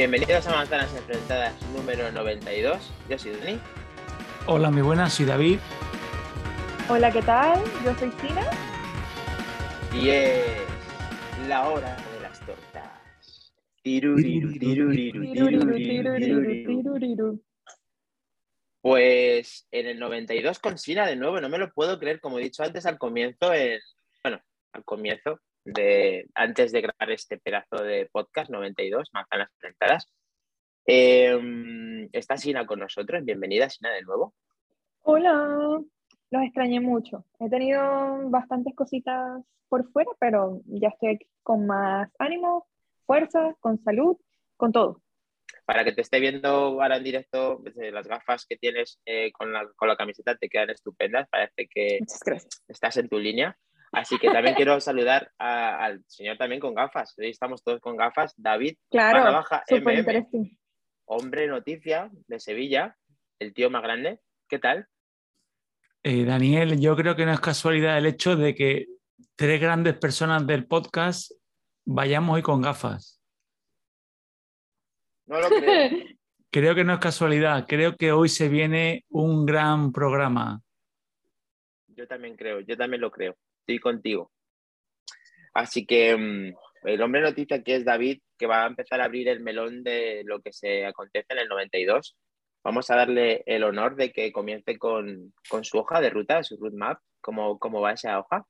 Bienvenidos a Manzanas Enfrentadas número 92. Yo soy Dani. Hola, mi buena, soy David. Hola, ¿qué tal? Yo soy Sina. Y es la hora de las tortas. Tiruriru, tiruriru, tiruriru, tiruriru. Tiruriru. Pues en el 92 con Sina de nuevo, no me lo puedo creer, como he dicho antes al comienzo, en- bueno, al comienzo de antes de grabar este pedazo de podcast 92, Manzanas Enfrentadas. Eh, está Sina con nosotros, bienvenida Sina de nuevo. Hola. Los extrañé mucho. He tenido bastantes cositas por fuera, pero ya estoy aquí con más ánimo, fuerza, con salud, con todo. Para que te esté viendo ahora en directo, desde las gafas que tienes eh, con, la, con la camiseta te quedan estupendas, parece que estás en tu línea. Así que también quiero saludar a- al señor también con gafas. Hoy estamos todos con gafas. David, Claro, baja, MM, hombre noticia de Sevilla, el tío más grande. ¿Qué tal? Eh, Daniel, yo creo que no es casualidad el hecho de que tres grandes personas del podcast vayamos hoy con gafas. No lo creo. Creo que no es casualidad, creo que hoy se viene un gran programa. Yo también creo, yo también lo creo. Estoy contigo. Así que mm, el hombre noticia que es David, que va a empezar a abrir el melón de lo que se acontece en el 92. Vamos a darle el honor de que comience con, con su hoja de ruta, su roadmap. ¿Cómo, ¿Cómo va esa hoja?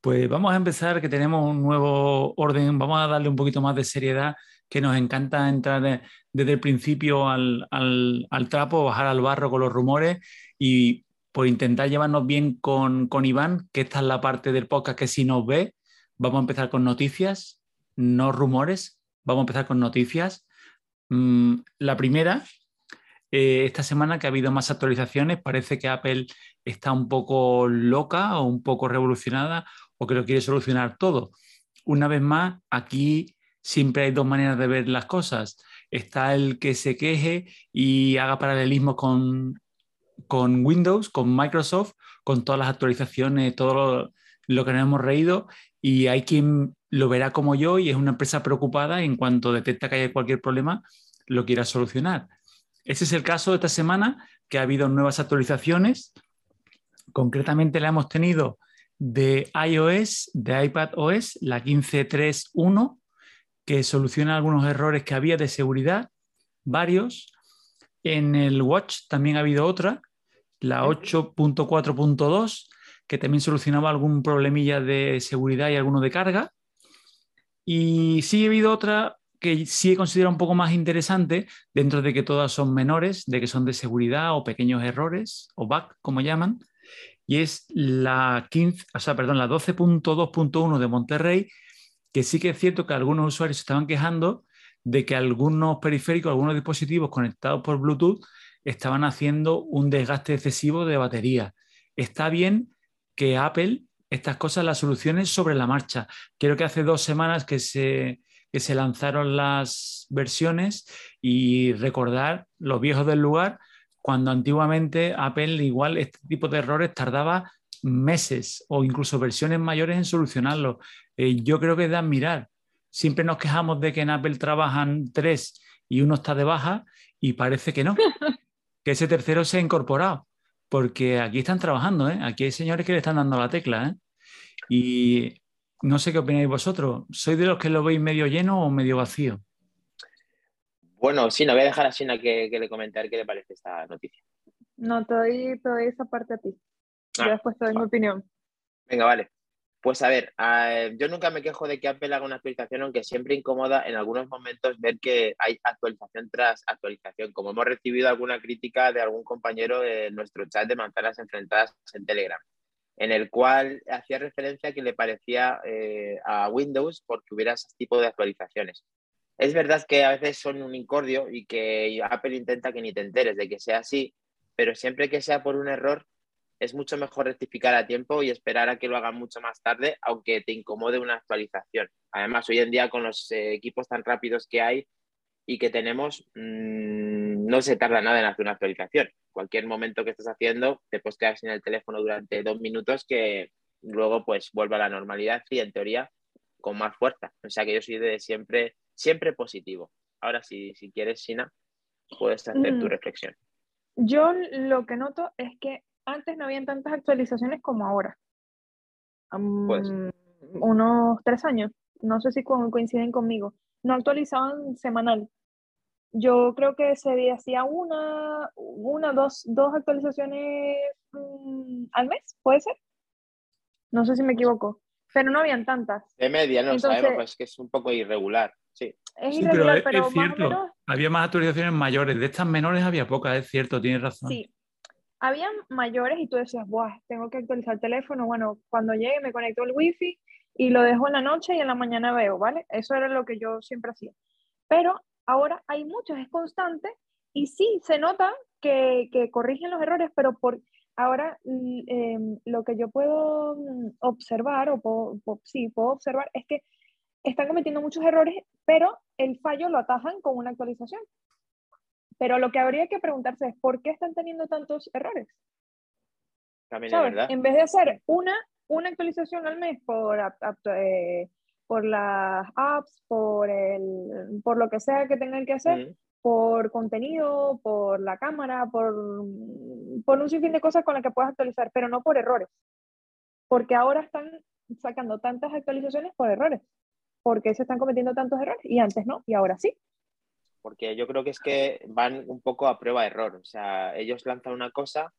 Pues vamos a empezar, que tenemos un nuevo orden, vamos a darle un poquito más de seriedad, que nos encanta entrar de- desde el principio al, al- al trapo, bajar al barro con los rumores y por intentar llevarnos bien con, con Iván, que esta es la parte del podcast que si nos ve, vamos a empezar con noticias, no rumores, vamos a empezar con noticias. Mm, la primera, eh, esta semana que ha habido más actualizaciones, parece que Apple está un poco loca o un poco revolucionada o que lo quiere solucionar todo. Una vez más, aquí siempre hay dos maneras de ver las cosas. Está el que se queje y haga paralelismo con, con Windows, con Microsoft, con todas las actualizaciones, todo lo, que nos hemos reído, y hay quien lo verá como yo y es una empresa preocupada en cuanto detecta que hay cualquier problema, lo quiera solucionar. Ese es el caso de esta semana, que ha habido nuevas actualizaciones. Concretamente la hemos tenido de iOS, de iPadOS, la 15.3.1, que soluciona algunos errores que había de seguridad, varios. En el Watch también ha habido otra, la 8.4.2, que también solucionaba algún problemilla de seguridad y alguno de carga. Y sí ha habido otra que sí he considerado un poco más interesante, dentro de que todas son menores, de que son de seguridad o pequeños errores, o bug, como llaman, y es la 15, o sea, perdón, la 12.2.1 de Monterrey, que sí que es cierto que algunos usuarios se estaban quejando de que algunos periféricos, algunos dispositivos conectados por Bluetooth estaban haciendo un desgaste excesivo de batería. Está bien que Apple estas cosas las solucione sobre la marcha. Creo que hace dos semanas que se, que se lanzaron las versiones y recordar los viejos del lugar cuando antiguamente Apple igual este tipo de errores tardaba meses o incluso versiones mayores en solucionarlo. Eh, yo creo que es de admirar. Siempre nos quejamos de que en Apple trabajan tres y uno está de baja y parece que no, que ese tercero se ha incorporado, porque aquí están trabajando, ¿eh? aquí hay señores que le están dando la tecla. ¿eh? Y no sé qué opináis vosotros. ¿Sois de los que lo veis medio lleno o medio vacío? Bueno, sí, no voy a dejar a Sina que, que le comentar qué le parece esta noticia. No, te doy, te doy esa parte a ti. Ah, Yo después te doy mi opinión. Venga, vale. Pues a ver, eh, yo nunca me quejo de que Apple haga una actualización, aunque siempre incomoda en algunos momentos ver que hay actualización tras actualización, como hemos recibido alguna crítica de algún compañero de nuestro chat de manzanas enfrentadas en Telegram, en el cual hacía referencia que le parecía eh, a Windows porque hubiera ese tipo de actualizaciones. Es verdad que a veces son un incordio y que Apple intenta que ni te enteres de que sea así, pero siempre que sea por un error, es mucho mejor rectificar a tiempo y esperar a que lo hagan mucho más tarde, aunque te incomode una actualización. Además, hoy en día con los eh, equipos tan rápidos que hay y que tenemos, mmm, no se tarda nada en hacer una actualización. Cualquier momento que estés haciendo, te puedes quedar sin el teléfono durante dos minutos que luego pues vuelve a la normalidad y en teoría con más fuerza. O sea que yo soy de siempre, siempre positivo. ahora si, si quieres, Sina, puedes hacer tu Mm. reflexión. Yo lo que noto es que antes no habían tantas actualizaciones como ahora. Pues. Mm, unos tres años, no sé si co- coinciden conmigo, no actualizaban semanal. Yo creo que se hacía una, una, dos, dos actualizaciones mm, al mes, ¿puede ser? No sé si me equivoco, pero no habían tantas. De media, no Entonces- sabemos, pues que es un poco irregular. Sí, Es Sí, pero irregular, es, pero, es más o cierto. menos Había más actualizaciones mayores. De estas menores había pocas, es cierto, tienes razón. Sí, habían mayores y tú decías, Buah, tengo que actualizar el teléfono. Bueno, cuando llegue me conecto al wifi y lo dejo en la noche y en la mañana veo, ¿vale? Eso era lo que yo siempre hacía. Pero ahora hay muchos, es constante y sí, se nota que, que corrigen los errores, pero por ahora em, lo que yo puedo mm, observar, o puedo- sí, puedo observar, es que están cometiendo muchos errores, pero el fallo lo atajan con una actualización. Pero lo que habría que preguntarse es, ¿por qué están teniendo tantos errores? también ¿Sabes? es verdad. En vez de hacer una, una actualización al mes por, eh, por las apps, por, el, por lo que sea que tengan que hacer, Mm. por contenido, por la cámara, por, por un sinfín de cosas con las que puedes actualizar, pero no por errores. Porque ahora están sacando tantas actualizaciones por errores. Porque se están cometiendo tantos errores y antes no, y ahora sí. Porque yo creo que es que van un poco a prueba de error. O sea, ellos lanzan una cosa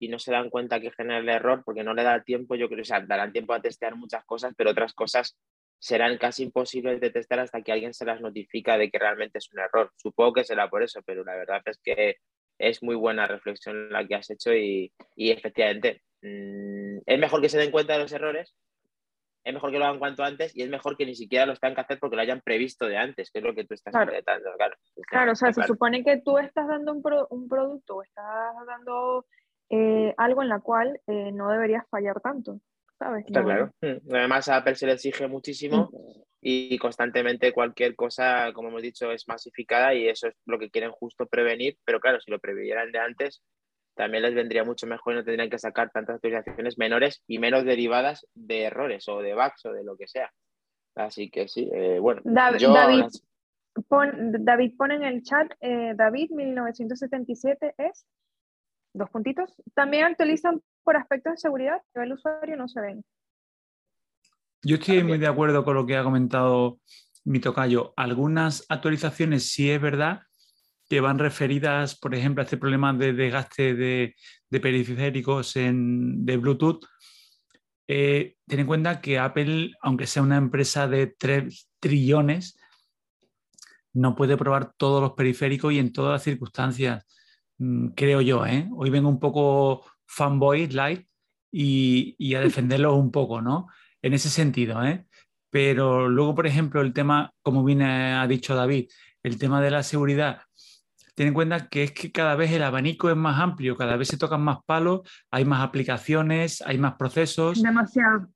y no se dan cuenta que genera el error porque no le da tiempo, yo creo, o sea, darán tiempo a testear muchas cosas, pero otras cosas serán casi imposibles de testar hasta que alguien se las notifica de que realmente es un error. Supongo que será por eso, pero la verdad es que es muy buena reflexión la que has hecho y, y efectivamente mm, es mejor que se den cuenta de los errores, es mejor que lo hagan cuanto antes y es mejor que ni siquiera los tengan que hacer porque lo hayan previsto de antes, que es lo que tú estás Claro. intentando. Claro, Claro, o sea, Está se supone que tú estás dando un, pro- un producto o estás dando eh, algo en la cual eh, no deberías fallar tanto, ¿sabes? Está No- claro. Mm. Además, a Apple se le exige muchísimo y constantemente cualquier cosa, como hemos dicho, es masificada y eso es lo que quieren justo prevenir. Pero claro, si lo previeran de antes, también les vendría mucho mejor y no tendrían que sacar tantas actualizaciones menores y menos derivadas de errores o de bugs o de lo que sea. Así que sí, eh, bueno. Dav- yo- David, pon- David pone en el chat, eh, David 1977 es, dos puntitos, también actualizan por aspectos de seguridad que el usuario no se ven. Yo estoy muy También. de acuerdo con lo que ha comentado mi tocayo. Algunas actualizaciones sí es verdad que van referidas, por ejemplo, a este problema de desgaste de, periféricos de Bluetooth. Eh, ten en cuenta que Apple, aunque sea una empresa de 3 trillones, no puede probar todos los periféricos y en todas las circunstancias, mm, creo yo. ¿eh? Hoy vengo un poco fanboy light y, y a defenderlos un poco, ¿no? En ese sentido, ¿eh? Pero luego, por ejemplo, el tema, como bien ha dicho David, el tema de la seguridad, ten en cuenta que es que cada vez el abanico es más amplio, cada vez se tocan más palos, hay más aplicaciones, hay más procesos. Demasiado.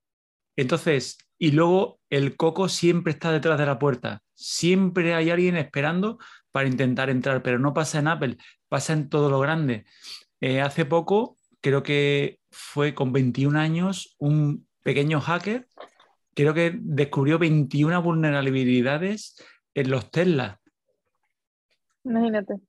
Entonces, y luego el coco siempre está detrás de la puerta. Siempre hay alguien esperando para intentar entrar, pero no pasa en Apple, pasa en todo lo grande. Eh, hace poco, creo que fue con 21 años, un pequeño hacker, creo que descubrió 21 vulnerabilidades en los Tesla. Imagínate.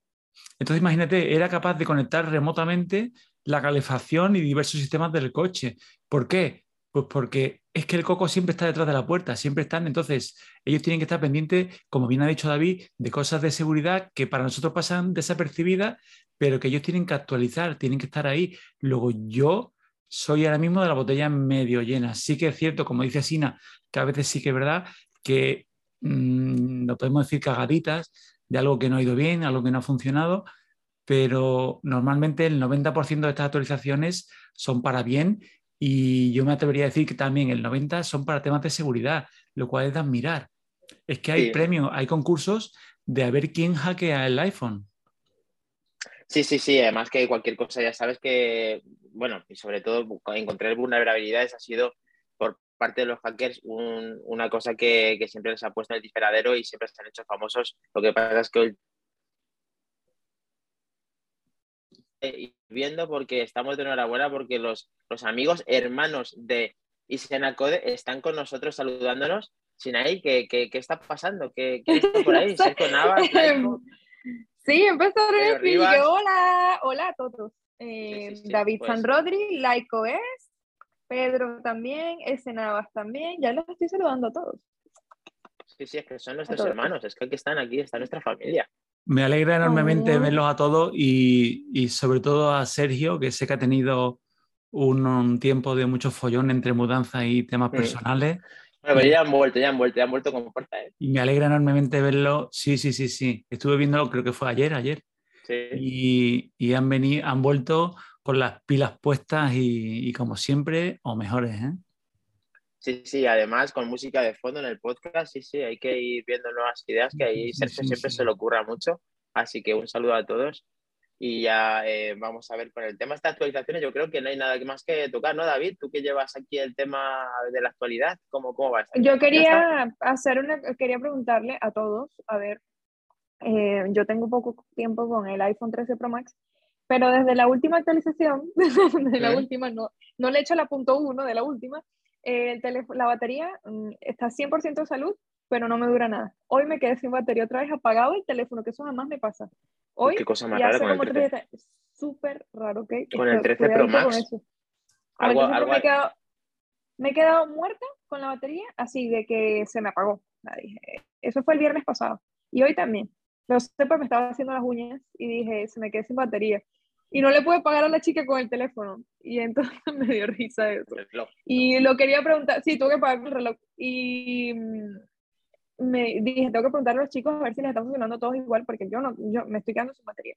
Entonces, imagínate, era capaz de conectar remotamente la calefacción y diversos sistemas del coche. ¿Por qué? Pues porque es que el coco siempre está detrás de la puerta, siempre están. Entonces, ellos tienen que estar pendientes, como bien ha dicho David, de cosas de seguridad que para nosotros pasan desapercibidas, pero que ellos tienen que actualizar, tienen que estar ahí. Luego, yo soy ahora mismo de la botella medio llena. Sí que es cierto, como dice Sina, que a veces sí que es verdad que mm, no podemos decir cagaditas de algo que no ha ido bien, algo que no ha funcionado, pero normalmente el 90% de estas actualizaciones son para bien y yo me atrevería a decir que también el 90% son para temas de seguridad, lo cual es de admirar. Es que hay Sí. premios, hay concursos de a ver quién hackea el iPhone. Sí, sí, sí. Además que cualquier cosa ya sabes que, bueno, y sobre todo encontrar vulnerabilidades ha sido parte de los hackers un- una cosa que, que siempre les ha puesto en el disparadero y siempre se han hecho famosos. Lo que pasa es que hoy eh, viendo porque estamos de enhorabuena porque los, los amigos hermanos de Isenacode están con nosotros saludándonos Sinaí, ¿qué, qué, qué está pasando? ¿Qué, qué está por ahí? Sergio Navas, Laico, Sí, empezó a escribir hola, hola a todos. Eh, Sí, sí, sí, David pues. San Rodri, Laico es, Pedro también, S. Navas también, ya los estoy saludando a todos. Sí, sí, es que son nuestros hermanos, es que aquí están, aquí está nuestra familia. Me alegra enormemente Oh. verlos a todos y, y sobre todo a Sergio, que sé que ha tenido un, un tiempo de mucho follón entre mudanzas y temas Mm. personales. Bueno, pero ya han vuelto, ya han vuelto, ya han vuelto con fuerza, ¿eh? Y me alegra enormemente verlo. Sí, sí, sí, sí. Estuve viéndolo, creo que fue ayer, ayer. Sí. Y, y han venido, han vuelto con las pilas puestas y, y como siempre, o mejores, ¿eh? Sí, sí, además con música de fondo en el podcast, sí, sí, hay que ir viendo nuevas ideas, que ahí Sergio sí, siempre sí. se le ocurra mucho. Así que un saludo a todos. Y ya eh, vamos a ver con el tema de estas actualizaciones. Yo creo que no hay nada más que tocar, ¿no, David? Tú que llevas aquí el tema de la actualidad, ¿cómo, cómo va? Yo quería hacer una, quería preguntarle a todos, a ver, eh, yo tengo poco tiempo con el iPhone 13 Pro Max, pero desde la última actualización, de la última, no, no le he hecho la punto uno de la última, eh, el la batería mm, está 100% de salud, pero no me dura nada. Hoy me quedé sin batería otra vez apagado el teléfono, que eso jamás me pasa. Hoy Qué cosa más rara con el como 13. tres días, es súper raro, ¿ok? Con el Esto- 13 Pro Max. Algo, 13 Pro algo, me he quedado, me he quedado muerta con la batería, así de que se me apagó. Eso fue el viernes pasado. Y hoy también. Lo sé porque me estaba haciendo las uñas y dije, se me quedé sin batería. Y no le pude pagar a la chica con el teléfono. Y entonces me dio risa eso. el reloj. Y lo quería preguntar, sí, tuve que pagar el reloj. Y mm, me dije, tengo que preguntarle a los chicos a ver si les está funcionando todos igual, porque yo no, yo me estoy quedando sin batería.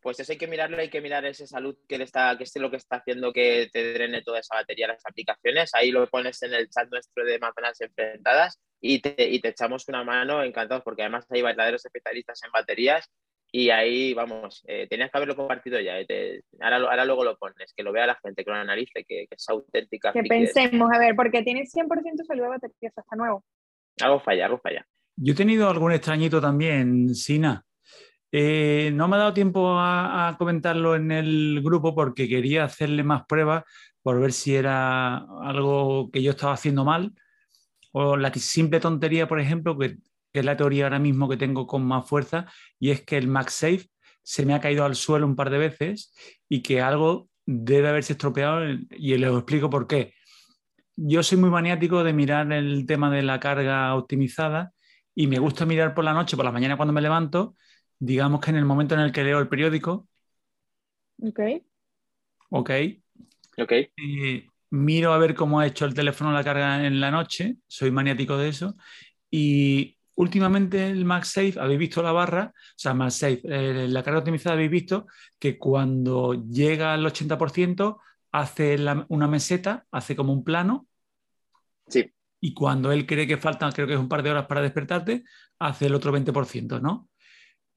Pues eso hay que mirarlo, hay que mirar esa salud que le está, que es lo que está haciendo que te drene toda esa batería las aplicaciones. Ahí lo pones en el chat nuestro de Manzanas Enfrentadas y te, y te echamos una mano encantados, porque además hay verdaderos especialistas en baterías y ahí, vamos, eh, tenías que haberlo compartido ya. eh, te- ahora, ahora luego lo pones, que lo vea la gente, que lo analice, que, que es auténtica. Que pensemos, a ver, porque tiene 100% salud de batería, eso está nuevo. Algo falla, algo falla. Yo he tenido algún extrañito también, Sina. Eh, no me ha dado tiempo a, a comentarlo en el grupo porque quería hacerle más pruebas por ver si era algo que yo estaba haciendo mal o la simple tontería, por ejemplo, que, que es la teoría ahora mismo que tengo con más fuerza, y es que el MagSafe se me ha caído al suelo un par de veces y que algo debe haberse estropeado y les explico por qué. Yo soy muy maniático de mirar el tema de la carga optimizada y me gusta mirar por la noche, por la mañana cuando me levanto, digamos que en el momento en el que leo el periódico, Ok. ok, Ok, eh, miro a ver cómo ha hecho el teléfono la carga en la noche, soy maniático de eso, y últimamente el MagSafe, habéis visto la barra, o sea, MagSafe, eh, la carga optimizada habéis visto que cuando llega al 80% hace la- una meseta, hace como un plano, sí, y cuando él cree que faltan, creo que es un par de horas para despertarte, hace el otro 20%, ¿no?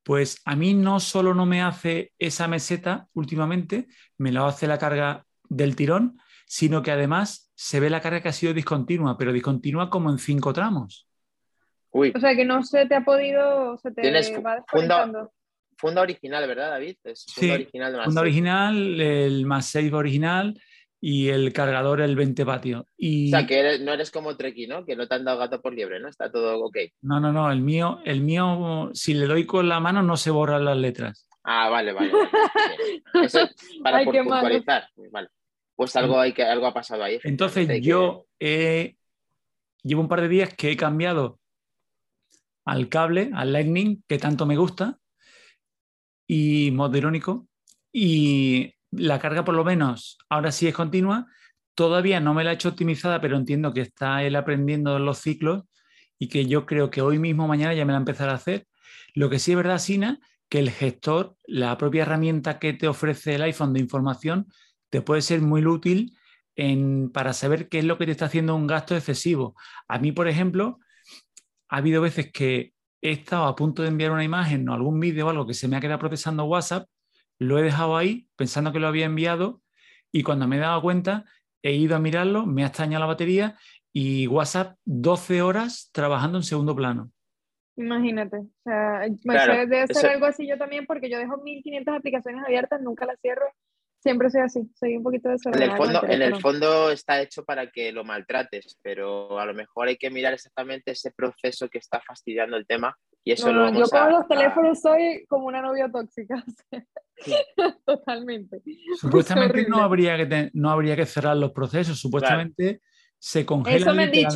Pues a mí no solo no me hace esa meseta últimamente, me lo hace la carga del tirón, sino que además se ve la carga que ha sido discontinua, pero discontinua como en cinco tramos. Uy, O sea que no se te ha podido, se te Tienes va funda- original, ¿verdad, David? Es funda Sí, original Funda original, el MagSafe original y el cargador el 20 vatios. Y O sea, que eres- no eres como Treki, ¿no? Que no te han dado gato por liebre, ¿no? Está todo ok. no, no, no, el mío, el mío, si le doy con la mano no se borran las letras. Ah, vale, vale. vale. Eso es para Ay, por- qué malo. puntualizar. Vale. Pues algo, hay que, algo ha pasado ahí. Entonces yo he- llevo un par de días que he cambiado al cable, al Lightning, que tanto me gusta, y modo irónico, y la carga por lo menos ahora sí es continua. Todavía no me la he hecho optimizada, pero entiendo que está él aprendiendo los ciclos y que yo creo que hoy mismo, mañana ya me la empezará a hacer. Lo que sí es verdad, Sina, que el gestor, la propia herramienta que te ofrece el iPhone de información, te puede ser muy útil en- para saber qué es lo que te está haciendo un gasto excesivo. A mí, por ejemplo, ha habido veces que he estado a punto de enviar una imagen o algún vídeo o algo que se me ha quedado procesando WhatsApp, lo he dejado ahí pensando que lo había enviado y cuando me he dado cuenta he ido a mirarlo, me ha extrañado la batería y WhatsApp 12 horas trabajando en segundo plano. Imagínate. O sea, me Claro, debe ser eso- algo así yo también porque yo dejo 1500 aplicaciones abiertas, nunca las cierro Siempre soy así, soy un poquito En desordenada. el, con fondo, en el fondo está hecho para que lo maltrates, pero a lo mejor hay que mirar exactamente ese proceso que está fastidiando el tema y eso No, lo vamos yo con a, los a- teléfonos soy como una novia tóxica. Totalmente. Supuestamente no habría, que te- no habría que cerrar los procesos, supuestamente se congelan Eso me han dicho.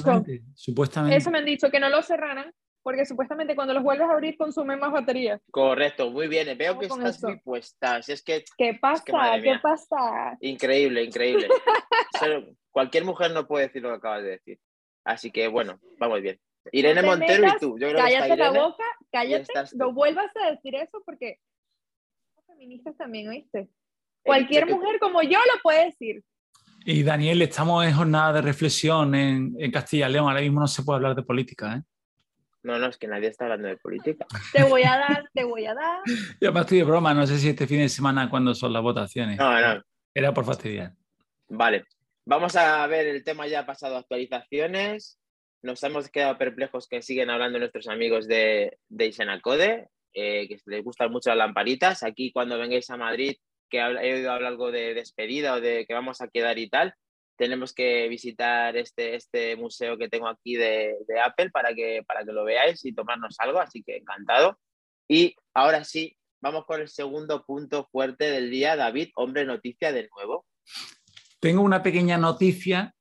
Supuestamente. Eso me han dicho, que no los cerraran, porque supuestamente cuando los vuelves a abrir consumen más batería. Correcto, muy bien. Veo que estás eso. muy puesta. Si es que ¿Qué pasa? madre ¿Qué pasa? increíble, increíble. Solo- cualquier mujer no puede decir lo que acabas de decir. Así que bueno, vamos bien. Irene te Montero metas, y tú. Yo creo que está Cállate la boca, cállate, no vuelvas a decir eso porque somos feministas también, ¿oíste? Cualquier sé que- mujer como yo lo puede decir. Y Daniel, estamos en jornada de reflexión en, en Castilla y León. Ahora mismo no se puede hablar de política. ¿eh? No, no, es que nadie está hablando de política. Te voy a dar, te voy a dar. Yo me estoy de broma, no sé si este fin de semana cuándo son las votaciones. No, no. Era por fastidiar. Vale. Vamos a ver el tema ya pasado actualizaciones. Nos hemos quedado perplejos que siguen hablando nuestros amigos de, de Isenacode, eh, que les gustan mucho las lamparitas. Aquí cuando vengáis a Madrid, que he oído hablar algo de despedida o de que vamos a quedar y tal, tenemos que visitar este, este museo que tengo aquí de, Apple para que, para que lo veáis y tomarnos algo, así que encantado. Y ahora sí, vamos con el segundo punto fuerte del día, David, hombre noticia de nuevo. Tengo una pequeña noticia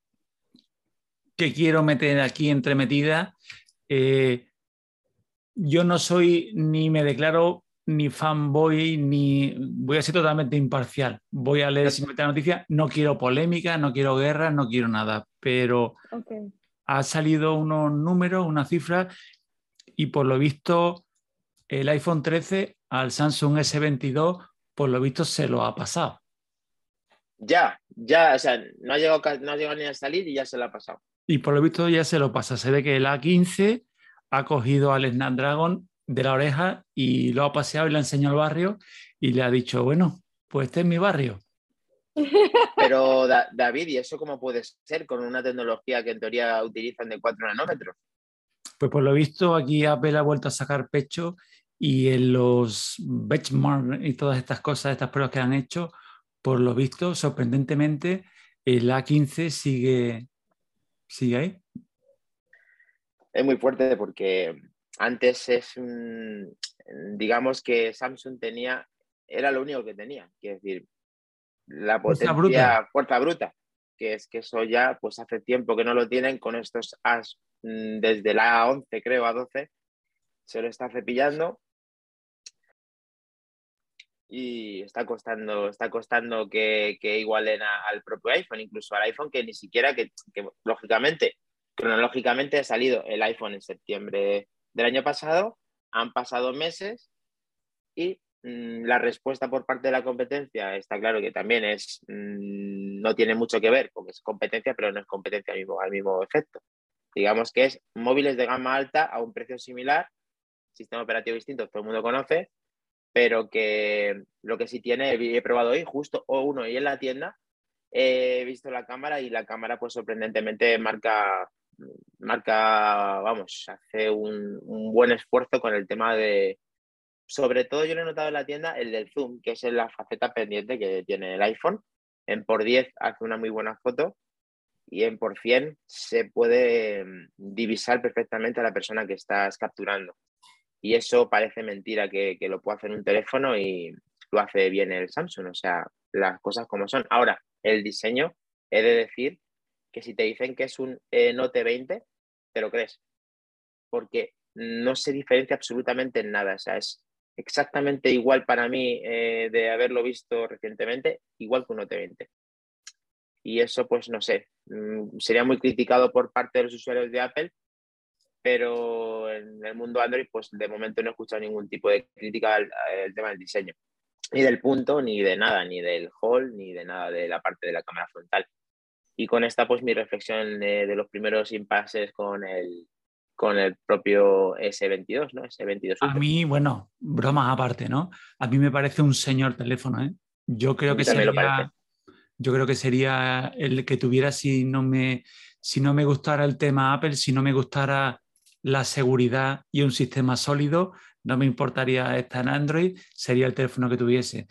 que quiero meter aquí entremetida. Eh, yo no soy ni me declaro ni fanboy, ni voy a ser totalmente imparcial. Voy a leer simplemente la noticia. No quiero polémica, no quiero guerra, no quiero nada. Pero ha salido unos números, una cifra, y por lo visto el iPhone 13 al Samsung S22, por lo visto se lo ha pasado. Ya, ya, o sea, no ha llegado, no ha llegado ni a salir y ya se lo ha pasado. Y por lo visto ya se lo pasa. Se ve que el A15 ha cogido al Snapdragon de la oreja y lo ha paseado y le ha enseñado al barrio y le ha dicho, bueno, pues este es mi barrio. Pero Da- David, ¿y eso cómo puede ser con una tecnología que en teoría utilizan de 4 nanómetros? Pues por lo visto aquí Apple ha vuelto a sacar pecho y en los benchmark y todas estas cosas, estas pruebas que han hecho, por lo visto, sorprendentemente, el A15 sigue, sigue ahí. Es muy fuerte porque antes es digamos que Samsung tenía, era lo único que tenía, quiero decir, la Fuerza potencia, bruta. fuerza bruta, que es que eso ya, pues hace tiempo que no lo tienen con estos As, mm, desde la 11 creo a 12, se lo está cepillando y está costando, está costando que, que igualen a- al propio iPhone, incluso al iPhone que ni siquiera, que, que, lógicamente, cronológicamente ha salido el iPhone en septiembre del año pasado, han pasado meses y mm, la respuesta por parte de la competencia está claro que también es, mm, no tiene mucho que ver, porque es competencia, pero no es competencia al mismo, al mismo efecto. Digamos que es móviles de gama alta a un precio similar, sistema operativo distinto, todo el mundo conoce, pero que lo que sí tiene, he probado hoy justo o uno y en la tienda, he visto la cámara y la cámara pues sorprendentemente marca, marca vamos, hace un, buen esfuerzo con el tema de, sobre todo yo lo he notado en la tienda, el del zoom, que es la faceta pendiente que tiene el iPhone. En por 10 hace una muy buena foto y en por 100 se puede mm, divisar perfectamente a la persona que estás capturando. Y eso parece mentira que, que lo puede hacer un teléfono y lo hace bien el Samsung. O sea, las cosas como son. Ahora, el diseño, he de decir que si te dicen que es un eh, Note 20, te lo crees. Porque no se diferencia absolutamente en nada. O sea, es exactamente igual para mí eh, de haberlo visto recientemente, igual que un Note 20. Y eso, pues no sé, mm, sería muy criticado por parte de los usuarios de Apple, pero en el mundo Android, pues de momento no he escuchado ningún tipo de crítica al, al tema del diseño, ni del punto, ni de nada, ni del hall, ni de nada de la parte de la cámara frontal. Y con esta, pues mi reflexión de, de los primeros impases con el, con el propio S22, ¿no? S22 A Ultra. mí, bueno, bromas aparte, ¿no? A mí me parece un señor teléfono, ¿eh? Yo creo A que lo sería, yo creo que sería el que tuviera si no me, si no me gustara el tema Apple, si no me gustara la seguridad y un sistema sólido, no me importaría estar en Android, sería el teléfono que tuviese.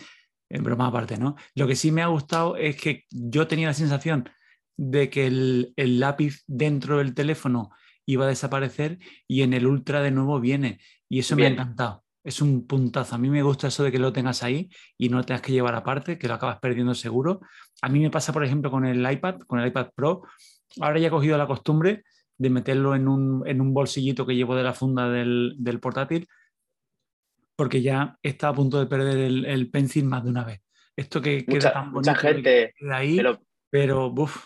en broma aparte, ¿no? Lo que sí me ha gustado es que yo tenía la sensación de que el, lápiz dentro del teléfono iba a desaparecer y en el Ultra de nuevo viene. Y eso me ha encantado. Es un puntazo. A mí me gusta eso de que lo tengas ahí y no lo tengas que llevar aparte, que lo acabas perdiendo seguro. A mí me pasa, por ejemplo, con el iPad, con el iPad Pro. Ahora ya he cogido la costumbre de meterlo en un, bolsillito que llevo de la funda del, del portátil porque ya está a punto de perder el, el pencil más de una vez. Esto que mucha, queda tan bonito mucha gente ahí, pero buf.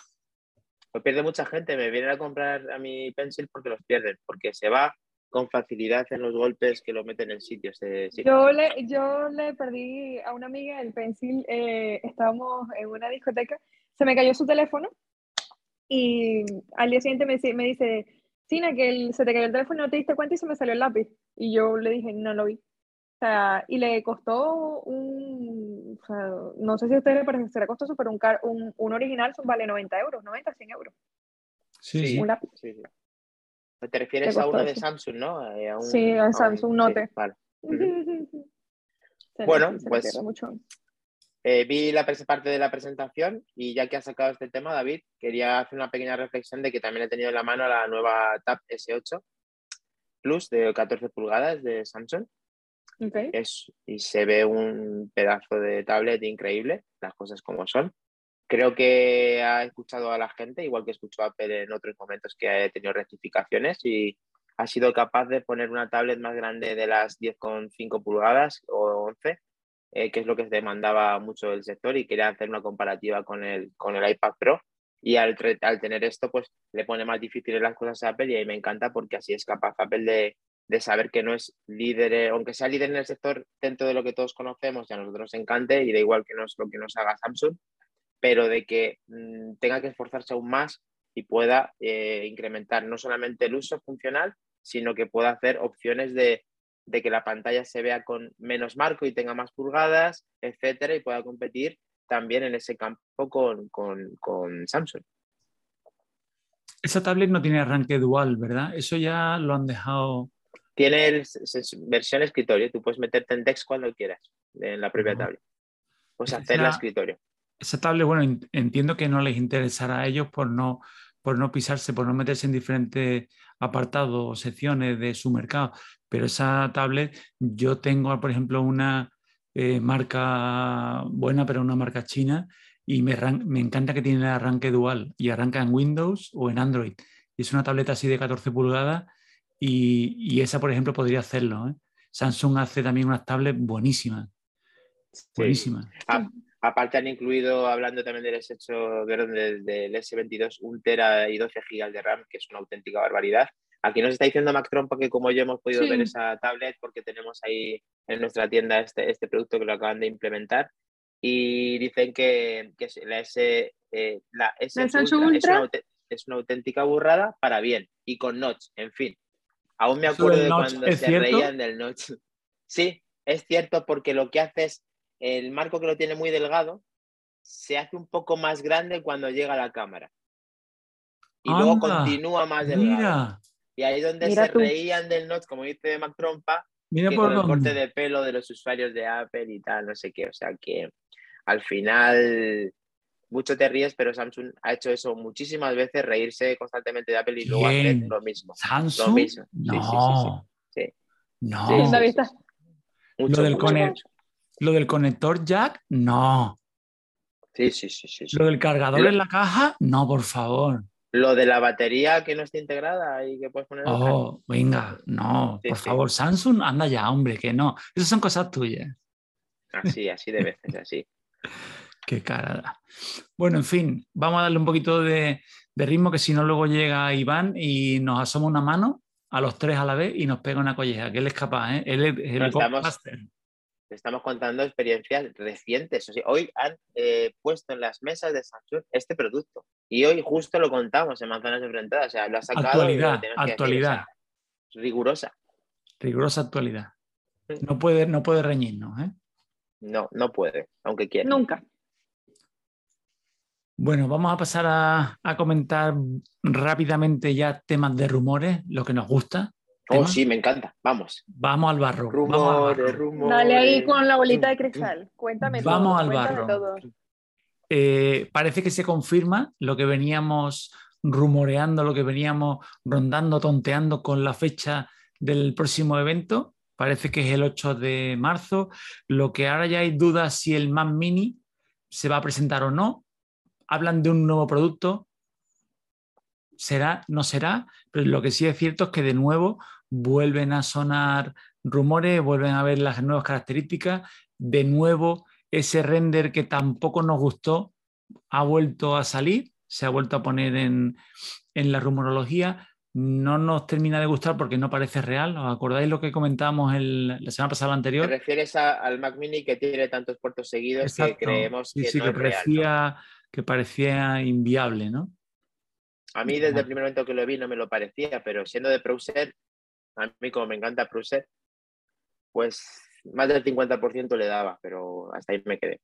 Lo pierde mucha gente, me vienen a comprar a mi pencil porque los pierden, porque se va con facilidad en los golpes que lo meten en sitios. Yo, le, yo le perdí a una amiga el pencil, eh, estábamos en una discoteca, se me cayó su teléfono y al día siguiente me, me dice, Sina, que se te cayó el teléfono, no te diste cuenta y se me salió el lápiz. Y yo le dije, no lo vi. O sea, y le costó un, o sea, no sé si a ustedes les parecerá costoso, pero un, un, un original vale 90 euros, 90, 100 euros. Sí, sí. Un lápiz. sí, sí. Te refieres a uno de Samsung, ¿no? A un, sí, a Samsung Note. vale. bueno, pues eh, vi la parte de la presentación y ya que has sacado este tema, David, quería hacer una pequeña reflexión de que también he tenido en la mano la nueva Tab S8 Plus de 14 pulgadas de Samsung es, y se ve un pedazo de tablet increíble, las cosas como son. Creo que ha escuchado a la gente, igual que escuchó Apple en otros momentos que ha tenido rectificaciones y ha sido capaz de poner una tablet más grande de las 10,5 pulgadas o 11, eh, que es lo que demandaba mucho del sector y quería hacer una comparativa con el, con el iPad Pro. Y al, al tener esto, pues le pone más difíciles las cosas a Apple y ahí me encanta porque así es capaz Apple de, de saber que no es líder, eh, aunque sea líder en el sector dentro de lo que todos conocemos y a nosotros nos encante y da igual que no es lo que nos haga Samsung, pero de que mm, tenga que esforzarse aún más y pueda eh, incrementar no solamente el uso funcional, sino que pueda hacer opciones de, que la pantalla se vea con menos marco y tenga más pulgadas, etcétera, y pueda competir también en ese campo con, con Samsung. Esa tablet no tiene arranque dual, ¿verdad? Eso ya lo han dejado tiene versión escritorio, tú puedes meterte en text cuando quieras en la propia tablet. Puedes hacerla escritorio. Esa tablet, bueno, entiendo que no les interesará a ellos por no, por no pisarse, por no meterse en diferentes apartados o secciones de su mercado, pero esa tablet, yo tengo, por ejemplo, una eh, marca buena, pero una marca china, y me, me encanta que tiene el arranque dual y arranca en Windows o en Android. Y es una tableta así de 14 pulgadas y, esa, por ejemplo, podría hacerlo. ¿eh? Samsung hace también unas tablets buenísimas. Buenísimas. aparte han incluido, hablando también del S8, del, del S22, un tera y 12 GB de RAM, que es una auténtica barbaridad. Aquí nos está diciendo Mac Trompa que como yo hemos podido ver esa tablet porque tenemos ahí en nuestra tienda este, este producto que lo acaban de implementar y dicen que, que la S, eh, la S Ultra, Es, una, auténtica burrada para bien y con notch, en fin. Aún me acuerdo de cuando se reían del notch. Sí, es cierto porque lo que hace es, el marco que lo tiene muy delgado, se hace un poco más grande cuando llega a la cámara. Y luego continúa más delgado. Y ahí donde se reían del notch, como dice Mac Trompa, Mira por el corte de pelo de los usuarios de Apple y tal, no sé qué. O sea que al final mucho te ríes, pero Samsung ha hecho eso muchísimas veces, reírse constantemente de Apple y luego hacer lo mismo. ¿Samsung? Lo mismo. No. Sí, sí, No. lo, del lo del conector jack, no. Sí, sí, sí, sí. Lo del cargador en la caja, no, por favor. Lo de la batería que no está integrada y que puedes poner. Oh, venga, no, por favor, Samsung, anda ya, hombre, que no. Esas son cosas tuyas. Así, así de veces, así. Qué cara. Bueno, en fin, vamos a darle un poquito de, ritmo que si no luego llega Iván y nos asoma una mano a los tres a la vez y nos pega una colleja, que él es capaz, ¿eh? Él es el estamos, estamos, contando experiencias recientes. hoy han eh, puesto en las mesas de Samsung este producto y hoy justo lo contamos en Manzanas Enfrentadas. O sea, lo ha sacado. Actualidad, actualidad. rigurosa. Rigurosa actualidad. No puede, no puede reñirnos, ¿eh? No, no puede, aunque quiera. Nunca. Bueno, vamos a pasar a, comentar rápidamente ya temas de rumores, lo que nos gusta, Oh, sí, me encanta. Vamos. Vamos al barro. Rumores, rumores. Dale ahí con la bolita de cristal. Cuéntame Vamos todo, al cuéntame barro. todo. Eh, parece que se confirma lo que veníamos rumoreando, lo que veníamos rondando, tonteando con la fecha del próximo evento. Parece que es el 8 de marzo. Lo que ahora ya hay dudas si el Mac Mini se va a presentar o no. Hablan de un nuevo producto. Será, no será, pero lo que sí es cierto es que de nuevo vuelven a sonar rumores, vuelven a ver las nuevas características. De nuevo, ese render que tampoco nos gustó ha vuelto a salir, se ha vuelto a poner en, en la rumorología. No nos termina de gustar porque no parece real. ¿Os acordáis lo que comentábamos el- la semana pasada ¿Te anterior? refieres a- al Mac Mini que tiene tantos puertos seguidos Exacto. que creemos Sí, que sí, no que es real? ¿no? Que parecía inviable, ¿no? A mí desde el primer momento que lo vi no me lo parecía, pero siendo de Prouser, a mí como me encanta Prouser, pues más del 50% le daba, pero hasta ahí me quedé.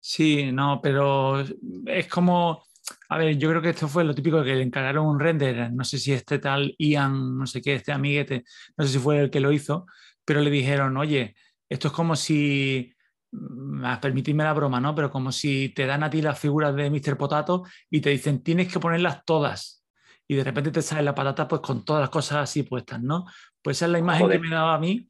Sí, no, pero es como, a ver, yo creo que esto fue lo típico que le encargaron un render, no sé si este tal Ian, no sé qué, este amiguete, no sé si fue el que lo hizo, pero le dijeron, oye, esto es como si, permitidme la broma, ¿no? Pero como si te dan a ti las figuras de Mr. Potato y te dicen, tienes que ponerlas todas. Y de repente te sale la patata pues con todas las cosas así puestas, ¿no? Pues esa es la imagen Joder. que me daba a mí.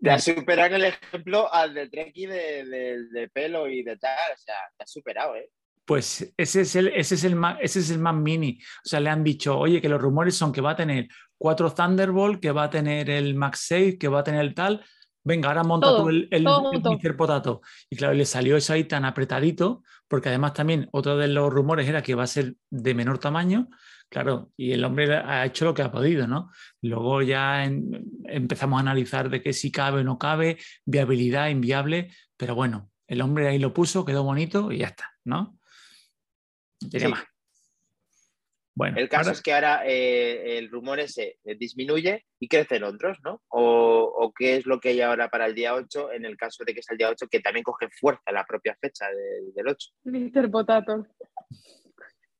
Te has superado el ejemplo al de Treki de, de- de pelo y de tal, o sea, te has superado, ¿eh? Pues ese es el, ese es el Mac, ese es el Mac Mini. O sea, le han dicho, oye, que los rumores son que va a tener cuatro Thunderbolt, que va a tener el Max 6, que va a tener el tal. Venga, ahora monta Todo, tú el, el. Mr. Potato. Y claro, le salió eso ahí tan apretadito, porque además también otro de los rumores era que va a ser de menor tamaño. Claro, y el hombre ha hecho lo que ha podido, ¿no? Luego ya en- empezamos a analizar de qué si cabe o no cabe, viabilidad, inviable, pero bueno, el hombre ahí lo puso, quedó bonito y ya está, ¿no? No tenía Sí. más. Bueno, El caso ahora- es que ahora eh, el rumor ese eh, disminuye y crecen otros, ¿no? O, o qué es lo que hay ahora para el día 8 en el caso de que sea el día 8, que también coge fuerza la propia fecha de- del 8. Mr. Potato.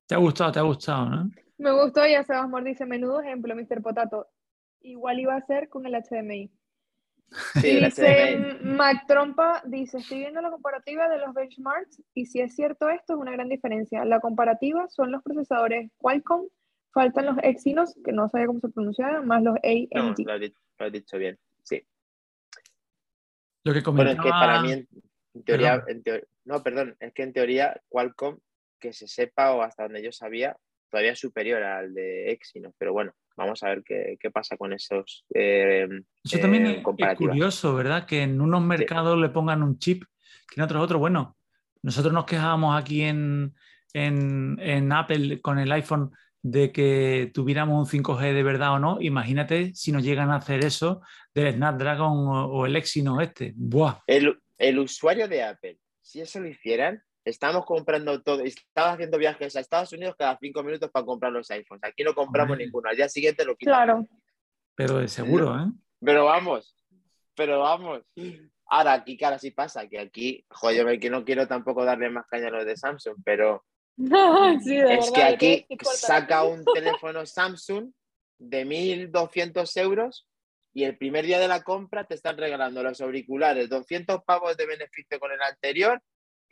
te ha gustado, te ha gustado, ¿no? Me gustó y a Sebas Mor dice, menudo ejemplo, Mr. Potato. Igual iba a ser con el HDMI. Sí, dice. Mac Trompa, dice, estoy viendo la comparativa de los benchmarks y si es cierto esto es una gran diferencia. La comparativa son los procesadores Qualcomm, faltan los Exynos, que no sabía cómo se pronunciaban, más los No, AMD. lo has, dicho, lo has dicho bien. Sí. Lo que Bueno, es que comentaba... para mí, en, teoría, Perdón. en teo- no, perdón, es que en teoría Qualcomm, que se sepa o hasta donde yo sabía, todavía es superior al de Exynos, pero bueno, vamos a ver qué, qué pasa con esos eh, Eso también eh, es- curioso, ¿verdad? Que en unos mercados le pongan un chip, que en otros otro. Bueno, nosotros nos quejábamos aquí en, en- en Apple con el iPhone de que tuviéramos un 5G de verdad o no. Imagínate si nos llegan a hacer eso del Snapdragon o, o el Exynos este. ¡Buah! El, el usuario de Apple, si eso lo hicieran, estamos comprando todo, estaba haciendo viajes a Estados Unidos cada cinco minutos para comprar los iPhones. Aquí no compramos Hombre. ninguno, al día siguiente lo quitamos. Claro, Pero de seguro, ¿eh? Pero vamos, pero vamos. Ahora, aquí, cara, sí pasa, que aquí, joder, que no quiero tampoco darle más caña a los de Samsung, pero sí, de es verdad, que aquí que saca un teléfono Samsung de 1.200 euros y el primer día de la compra te están regalando los auriculares, 200 pavos de beneficio con el anterior,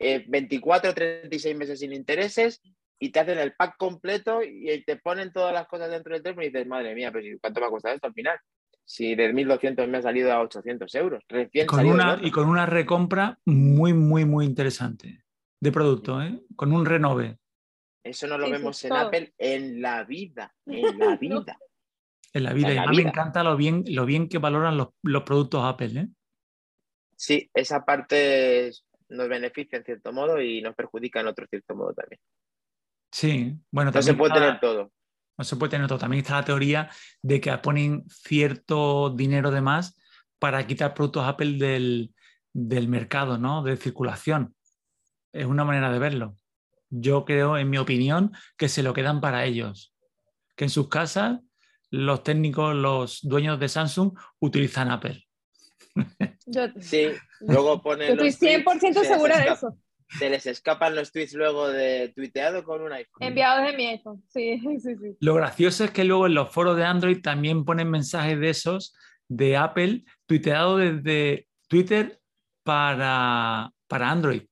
eh, 24 o 36 meses sin intereses y te hacen el pack completo y te ponen todas las cosas dentro del teléfono y dices, madre mía, pero ¿cuánto me ha costado esto al final? Si de 1.200 me ha salido a 800 euros, recién Con una, y con una recompra muy, muy, muy interesante de producto, ¿eh? Con un renove. Eso no lo Sí, vemos en. Apple en la vida, en la vida. En la vida. En y la además vida. me encanta lo bien, lo bien que valoran los, los productos Apple, ¿eh? Sí, esa parte es- nos beneficia en cierto modo y nos perjudica en otro cierto modo también. Sí, bueno, No se puede está- tener todo. no se puede tener todo. También está la teoría de que ponen cierto dinero de más para quitar productos Apple del, del mercado, ¿no? De circulación. Es una manera de verlo. Yo creo, en mi opinión, que se lo quedan para ellos. Que en sus casas los técnicos, los dueños de Samsung utilizan Apple. Yo, Sí, luego ponen yo estoy los tweets, 100% se segura de eso. se les escapan los tweets luego de tuiteado con un iPhone. Enviados de mi iPhone, sí, sí, sí. Lo gracioso es que luego en los foros de Android también ponen mensajes de esos de Apple tuiteado desde Twitter para, para Android.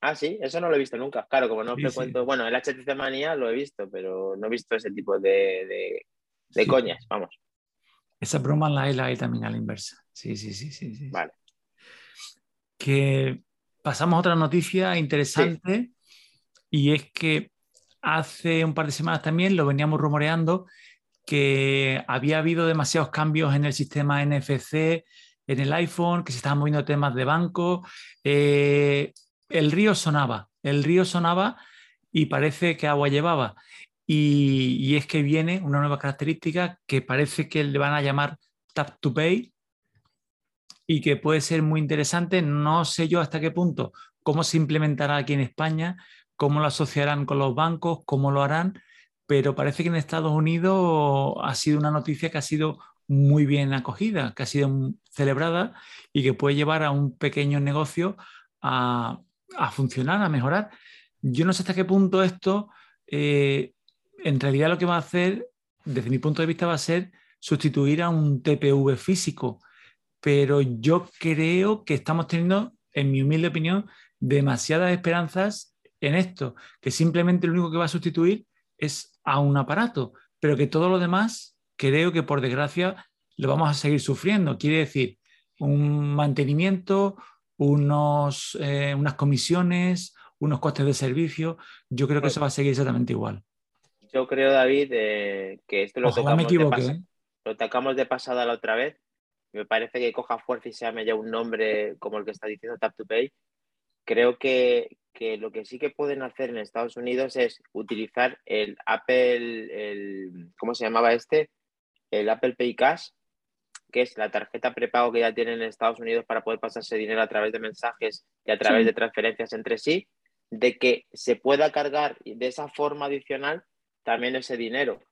Ah, sí, eso no lo he visto nunca. Claro, como no Sí, frecuento, bueno, el HTC Manía lo he visto, pero no he visto ese tipo de, de, de Sí. coñas, vamos. Esa broma la hay, la hay también a la inversa. Sí, sí, sí, sí. sí. Vale. Que pasamos a otra noticia interesante y es que hace un par de semanas también lo veníamos rumoreando que había habido demasiados cambios en el sistema NFC, en el iPhone, que se estaban moviendo temas de banco. Eh, el río sonaba, el río sonaba y parece que agua llevaba. Y, es que viene una nueva característica que parece que le van a llamar Tap to Pay y que puede ser muy interesante. No sé yo hasta qué punto, cómo se implementará aquí en España, cómo lo asociarán con los bancos, cómo lo harán, pero parece que en Estados Unidos ha sido una noticia que ha sido muy bien acogida, que ha sido celebrada y que puede llevar a un pequeño negocio a, a funcionar, a mejorar. Yo no sé hasta qué punto esto, eh, en realidad lo que va a hacer, desde mi punto de vista, va a ser sustituir a un TPV físico, pero yo creo que estamos teniendo, en mi humilde opinión, demasiadas esperanzas en esto, que simplemente lo único que va a sustituir es a un aparato, pero que todo lo demás creo que por desgracia lo vamos a seguir sufriendo. Quiere decir, un mantenimiento, unos, eh, unas comisiones, unos costes de servicio, yo creo que Pues- eso va a seguir exactamente igual. Yo creo, David, eh, que esto lo Ojalá me tocamos, de ¿eh? lo tocamos de pasada la otra vez. Me parece que coja fuerza y se llame ya un nombre como el que está diciendo Tap to Pay. Creo que, que lo que sí que pueden hacer en Estados Unidos es utilizar el Apple, el, ¿cómo se llamaba este? El Apple Pay Cash, que es la tarjeta prepago que ya tienen en Estados Unidos para poder pasarse dinero a través de mensajes y a través Sí. de transferencias entre sí, de que se pueda cargar de esa forma adicional también ese dinero.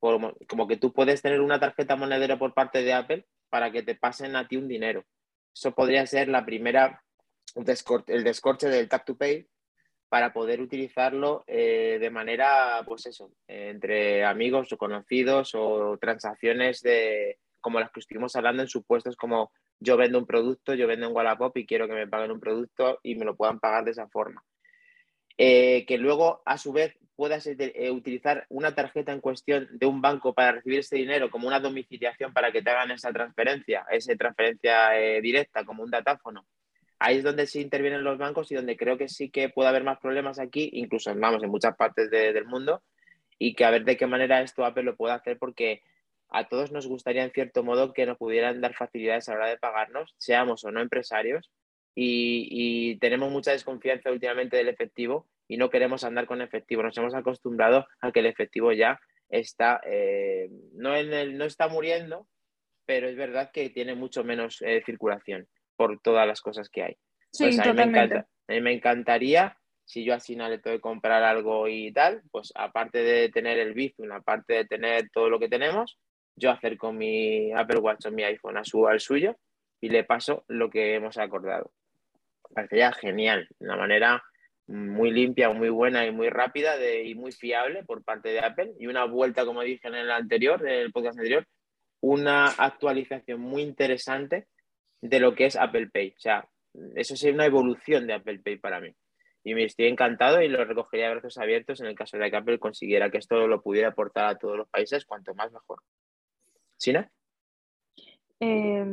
Como, como que tú puedes tener una tarjeta monedero por parte de Apple para que te pasen a ti un dinero. Eso podría ser la primera, el descorche del Tap to Pay para poder utilizarlo eh, de manera, pues eso, entre amigos o conocidos o transacciones de, como las que estuvimos hablando en supuestos como yo vendo un producto, yo vendo en Wallapop y quiero que me paguen un producto y me lo puedan pagar de esa forma. Eh, que luego, a su vez, puedas eh, utilizar una tarjeta en cuestión de un banco para recibir ese dinero como una domiciliación para que te hagan esa transferencia, esa transferencia eh, directa como un datáfono. Ahí es donde sí intervienen los bancos y donde creo que sí que puede haber más problemas aquí, incluso vamos, en muchas partes de- del mundo, y que a ver de qué manera esto Apple lo puede hacer porque a todos nos gustaría en cierto modo que nos pudieran dar facilidades a la hora de pagarnos, seamos o no empresarios, y, y tenemos mucha desconfianza últimamente del efectivo y no queremos andar con efectivo. Nos hemos acostumbrado a que el efectivo ya está, eh, no, en el, no está muriendo, pero es verdad que tiene mucho menos eh, circulación por todas las cosas que hay. Sí, Pues a, mí me encanta- a mí me encantaría, si yo al final le tengo que comprar algo y tal, pues aparte de tener el Bizum, aparte de tener todo lo que tenemos, yo acerco mi Apple Watch o mi iPhone a su, al suyo y le paso lo que hemos acordado. Parecería genial, una manera muy limpia, muy buena y muy rápida y muy fiable por parte de Apple. Y una vuelta, como dije en el anterior, en el podcast anterior, una actualización muy interesante de lo que es Apple Pay. O sea, eso sería una evolución de Apple Pay para mí. Y me estoy encantado y lo recogería a brazos abiertos en el caso de que Apple consiguiera que esto lo pudiera aportar a todos los países, cuanto más mejor. ¿Sí, no? Eh,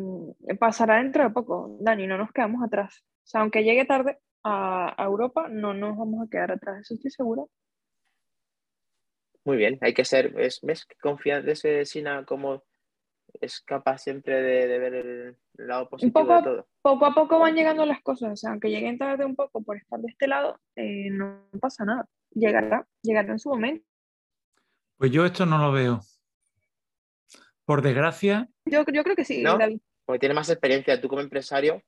pasará dentro de poco, Dani, no nos quedamos atrás. O sea, aunque llegue tarde a, a Europa, no nos vamos a quedar atrás, eso estoy segura. Muy bien, hay que ser, es, ¿ves qué confianza ese Sina como es capaz siempre de, de ver el lado positivo poco de a- todo? Poco a poco van llegando las cosas, o sea, aunque lleguen tarde un poco por estar de este lado, eh, no pasa nada. Llegará, llegará en su momento. Pues yo esto no lo veo. Por desgracia, Yo, yo creo que sí, ¿No? David. Porque tiene más experiencia tú como empresario.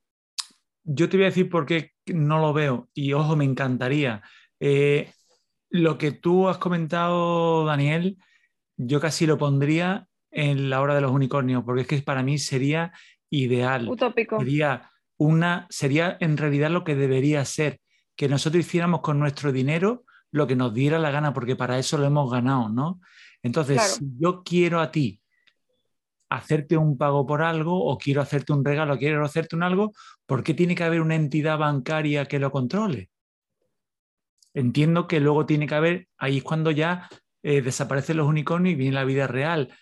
Yo te voy a decir por qué no lo veo. Y ojo, me encantaría. Eh, lo que tú has comentado, Daniel, yo casi lo pondría en la hora de los unicornios, porque es que para mí sería ideal. Utópico. Sería una, sería en realidad lo que debería ser, que nosotros hiciéramos con nuestro dinero lo que nos diera la gana, porque para eso lo hemos ganado, ¿no? Entonces, si yo quiero a ti hacerte un pago por algo o quiero hacerte un regalo, quiero hacerte un algo, ¿por qué tiene que haber una entidad bancaria que lo controle? Entiendo que luego tiene que haber, ahí es cuando ya eh, desaparecen los unicornios y viene la vida real.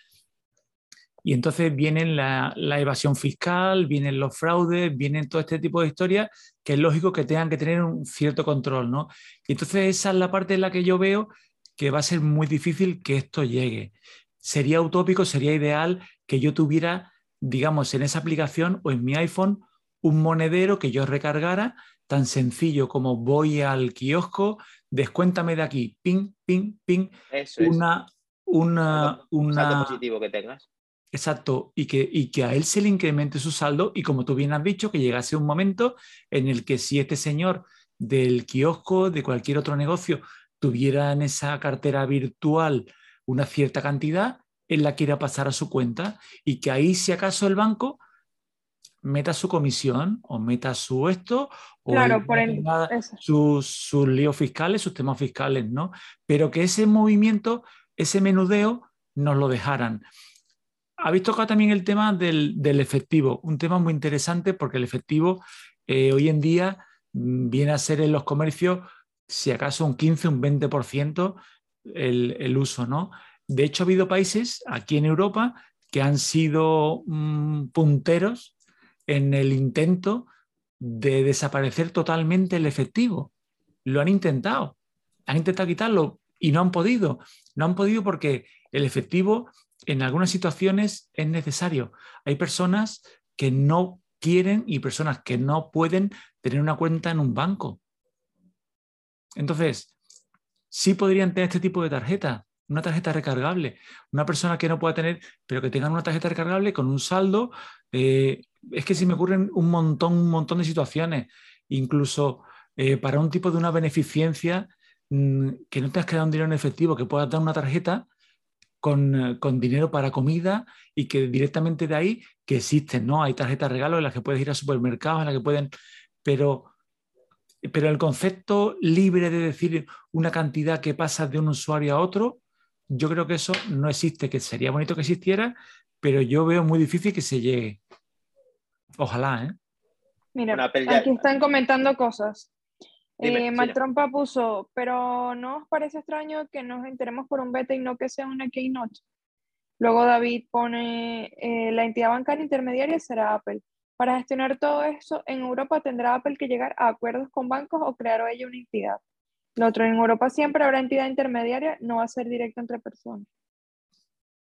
Y entonces vienen la, evasión fiscal, vienen los fraudes, vienen todo este tipo de historias que es lógico que tengan que tener un cierto control, ¿no? Y entonces esa es la parte en la que yo veo que va a ser muy difícil que esto llegue. Sería utópico, sería ideal que yo tuviera, digamos, en esa aplicación o en mi iPhone un monedero que yo recargara tan sencillo como voy al kiosco, descuéntame de aquí, ping, ping, ping, Eso una, una, un una, positivo que tengas. Exacto, y que, y que a él se le incremente su saldo y como tú bien has dicho, que llegase un momento en el que si este señor del kiosco, de cualquier otro negocio, tuviera en esa cartera virtual una cierta cantidad, él la quiera pasar a su cuenta y que ahí si acaso el banco meta su comisión o meta su esto o Claro, por el- tenga eso. sus, sus líos fiscales, sus temas fiscales, ¿no? Pero que ese movimiento, ese menudeo, nos lo dejaran. Habéis tocado también el tema del, del efectivo, un tema muy interesante porque el efectivo eh, hoy en día mm, viene a ser en los comercios, si acaso un 15, un 20% el, el uso, ¿no? De hecho, ha habido países aquí en Europa que han sido mm, punteros en el intento de desaparecer totalmente el efectivo. Lo han intentado, han intentado quitarlo y no han podido. No han podido porque el efectivo en algunas situaciones es necesario. Hay personas que no quieren y personas que no pueden tener una cuenta en un banco. Entonces, sí podrían tener este tipo de tarjeta, una tarjeta recargable. Una persona que no pueda tener, pero que tengan una tarjeta recargable con un saldo. eh, es que se me ocurren un montón, un montón de situaciones, incluso eh, para un tipo de una beneficencia mm, que no tengas que dar un dinero en efectivo, que puedas dar una tarjeta con, eh, con dinero para comida y que directamente de ahí que existen, ¿no? Hay tarjetas regalo en las que puedes ir a supermercados, en las que pueden, pero, pero el concepto libre de decir una cantidad que pasa de un usuario a otro, yo creo que eso no existe, que sería bonito que existiera, pero yo veo muy difícil que se llegue. Ojalá, ¿eh? Mira, aquí están comentando cosas. Dime, Eh. Maltrompa puso, pero ¿no os parece extraño que nos enteremos por un beta y no que sea una keynote? Luego David pone, eh, la entidad bancaria intermediaria será Apple. Para gestionar todo eso, en Europa tendrá Apple que llegar a acuerdos con bancos o crear ella una entidad. Lo otro, en Europa siempre habrá entidad intermediaria, no va a ser directo entre personas.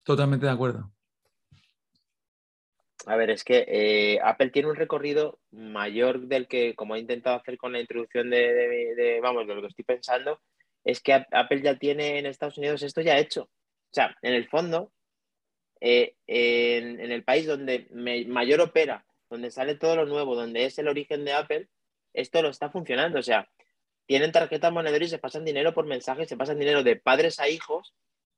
Totalmente de acuerdo. A ver, es que eh, Apple tiene un recorrido mayor del que, como he intentado hacer con la introducción de, de- de, vamos, de lo que estoy pensando, es que Ap- Apple ya tiene en Estados Unidos esto ya hecho. O sea, en el fondo, eh, en, en el país donde me- mayor opera, donde sale todo lo nuevo, donde es el origen de Apple, esto lo está funcionando. O sea, tienen tarjeta monedero y se pasan dinero por mensaje, se pasan dinero de padres a hijos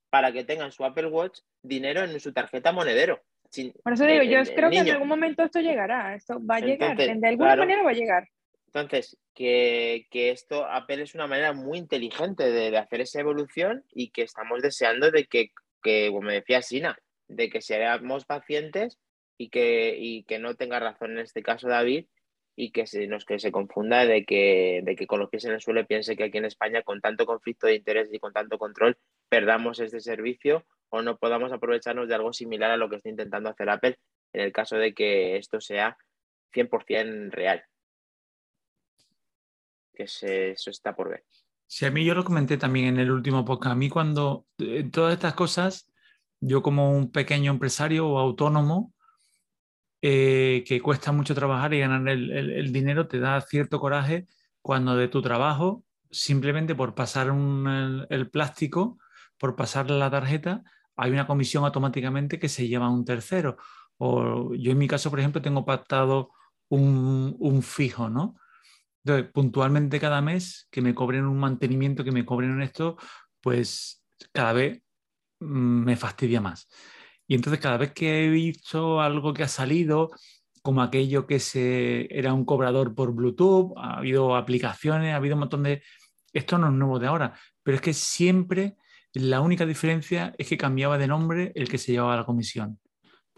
para que tengan su Apple Watch dinero en su tarjeta monedero. Sin- Por eso digo, el- yo el- el creo que en algún momento esto llegará, esto va a llegar, de alguna claro. manera va a llegar. Entonces, que, que esto, Apple es una manera muy inteligente de, de hacer esa evolución y que estamos deseando de que, que, como decía Sina, de que seamos pacientes y que, y que no tenga razón en este caso David y que se, nos, que se confunda de que, de que con los pies en el suelo piense que aquí en España, con tanto conflicto de interés y con tanto control, perdamos este servicio o no podamos aprovecharnos de algo similar a lo que está intentando hacer Apple en el caso de que esto sea 100% real que se- eso está por ver. Si a mí yo lo comenté también en el último podcast, a mí cuando eh, todas estas cosas, yo como un pequeño empresario o autónomo, eh, que cuesta mucho trabajar y ganar el, el- dinero, te da cierto coraje cuando de tu trabajo, simplemente por pasar el plástico, por pasar la tarjeta, hay una comisión automáticamente que se lleva a un tercero. O yo en mi caso, por ejemplo, tengo pactado un, un fijo, ¿no? Entonces, puntualmente cada mes que me cobren un mantenimiento, que me cobren esto, pues cada vez mm, me fastidia más. Y entonces cada vez que he visto algo que ha salido como aquello que se, era un cobrador por Bluetooth, ha habido aplicaciones, ha habido un montón de... Esto no es nuevo de ahora, pero es que siempre la única diferencia es que cambiaba de nombre el que se llevaba la comisión.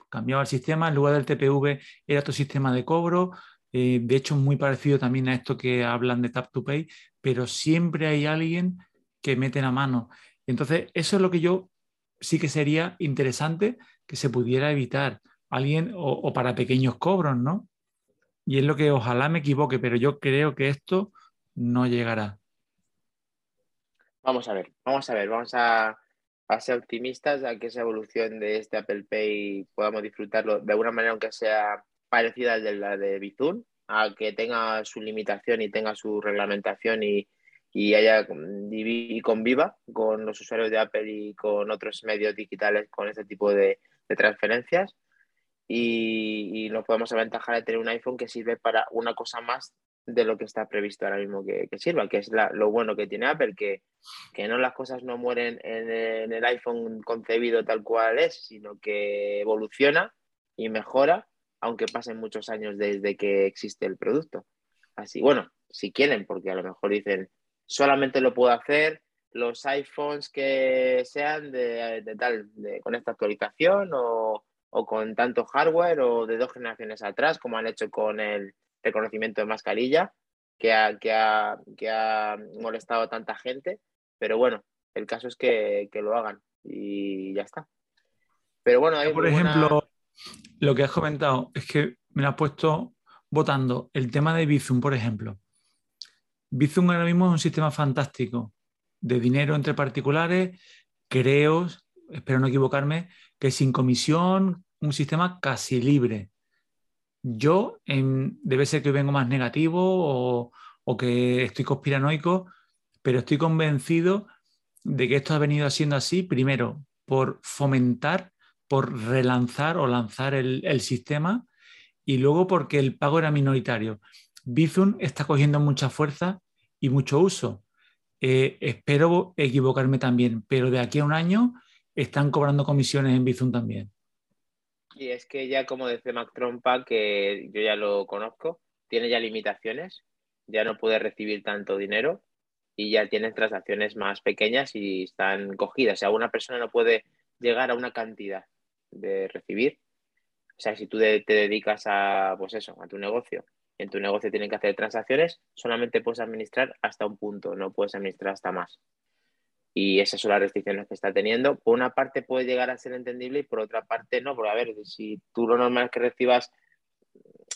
Cambiaba el sistema, en lugar del TPV era tu sistema de cobro, eh, de hecho muy parecido también a esto que hablan de Tap to Pay, pero siempre hay alguien que mete la mano. Entonces, eso es lo que yo sí que sería interesante que se pudiera evitar alguien o, para pequeños cobros, ¿no? Y es lo que ojalá me equivoque, pero yo creo que esto no llegará. Vamos a ver, vamos a ver, vamos a, ser optimistas a que esa evolución de este Apple Pay podamos disfrutarlo de alguna manera, aunque sea parecida de la de Bizum, a que tenga su limitación y tenga su reglamentación y, y haya y conviva con los usuarios de Apple y con otros medios digitales con este tipo de, transferencias y, nos podemos aventajar de tener un iPhone que sirve para una cosa más de lo que está previsto ahora mismo que, sirva, que es lo bueno que tiene Apple, que, que no las cosas no mueren en el, iPhone concebido tal cual es, sino que evoluciona y mejora, aunque pasen muchos años desde que existe el producto. Así, bueno, si quieren, porque a lo mejor dicen, solamente lo puedo hacer los iPhones que sean de, tal, de, con esta actualización o, con tanto hardware o de dos generaciones atrás, como han hecho con el reconocimiento de mascarilla, que ha, que ha, que ha molestado a tanta gente. Pero bueno, el caso es que, lo hagan y ya está. Pero bueno, por ejemplo, lo que has comentado es que me lo has puesto votando el tema de Bizum, por ejemplo. Bizum ahora mismo es un sistema fantástico de dinero entre particulares. Creo, espero no equivocarme, que sin comisión, un sistema casi libre. Yo, debe ser que vengo más negativo o, que estoy conspiranoico, pero estoy convencido de que esto ha venido siendo así, primero, por fomentar, por relanzar o lanzar el, el sistema, y luego porque el pago era minoritario. Bizum está cogiendo mucha fuerza y mucho uso. Eh, espero equivocarme también, pero de aquí a un año están cobrando comisiones en Bizum también. Y es que ya como dice Mac que yo ya lo conozco, tiene ya limitaciones, ya no puede recibir tanto dinero y ya tiene transacciones más pequeñas y están cogidas. O sea, una persona no puede llegar a una cantidad de recibir. O sea, si tú te dedicas a, pues eso, a tu negocio en tu negocio tienen que hacer transacciones, solamente puedes administrar hasta un punto, no puedes administrar hasta más. Y esas son las restricciones que está teniendo. Por una parte puede llegar a ser entendible y por otra parte no, porque a ver, si tú lo normal es que recibas,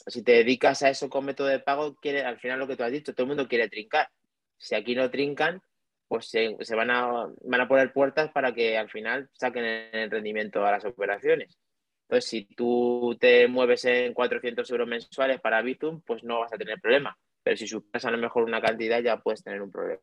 si te dedicas a eso con método de pago, quiere, al final lo que tú has dicho, todo el mundo quiere trincar. Si aquí no trincan, pues se, van, a, van a poner puertas para que al final saquen el rendimiento a las operaciones. Entonces, si tú te mueves en 400 euros mensuales para Bitum, pues no vas a tener problema. Pero si superas a lo mejor una cantidad, ya puedes tener un problema.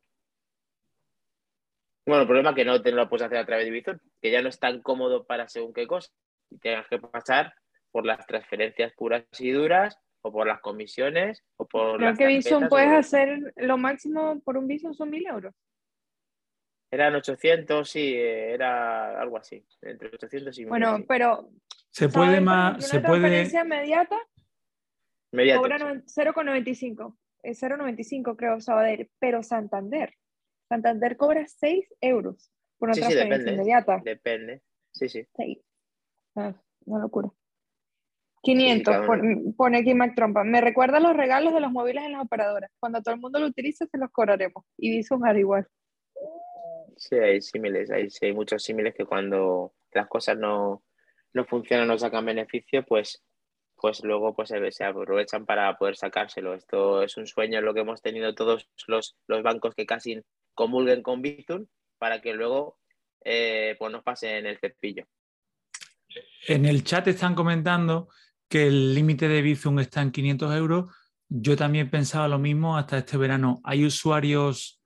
Bueno, el problema es que no te lo puedes hacer a través de Bitum, que ya no es tan cómodo para según qué cosa. Y tengas que pasar por las transferencias puras y duras, o por las comisiones, o por Creo que Bizum puedes hacer lo máximo por un Bizum son 1000 euros. Eran 800, sí, era algo así, entre 800 y 1000. Bueno, pero se puede más. Se puede. inmediata. Inmediata. 0,95. Es 0,95 creo Sabadell, pero Santander. Santander cobra 6 euros por una transferencia inmediata. Depende. Sí, sí. Ah, una locura. 500, pone aquí Mac Trompa. Me recuerda los regalos de los móviles en las operadoras. Cuando todo el mundo lo utilice, se los cobraremos. Y Visumar igual. Sí, hay símiles. Hay, muchos símiles que cuando las cosas no, no funcionan, no sacan beneficio, pues, pues luego pues, se, aprovechan para poder sacárselo. Esto es un sueño lo que hemos tenido todos los, bancos que casi comulguen con Bizum para que luego eh, pues nos pasen el cepillo. En el chat están comentando que el límite de Bizum está en 500 euros. Yo también pensaba lo mismo hasta este verano. Hay usuarios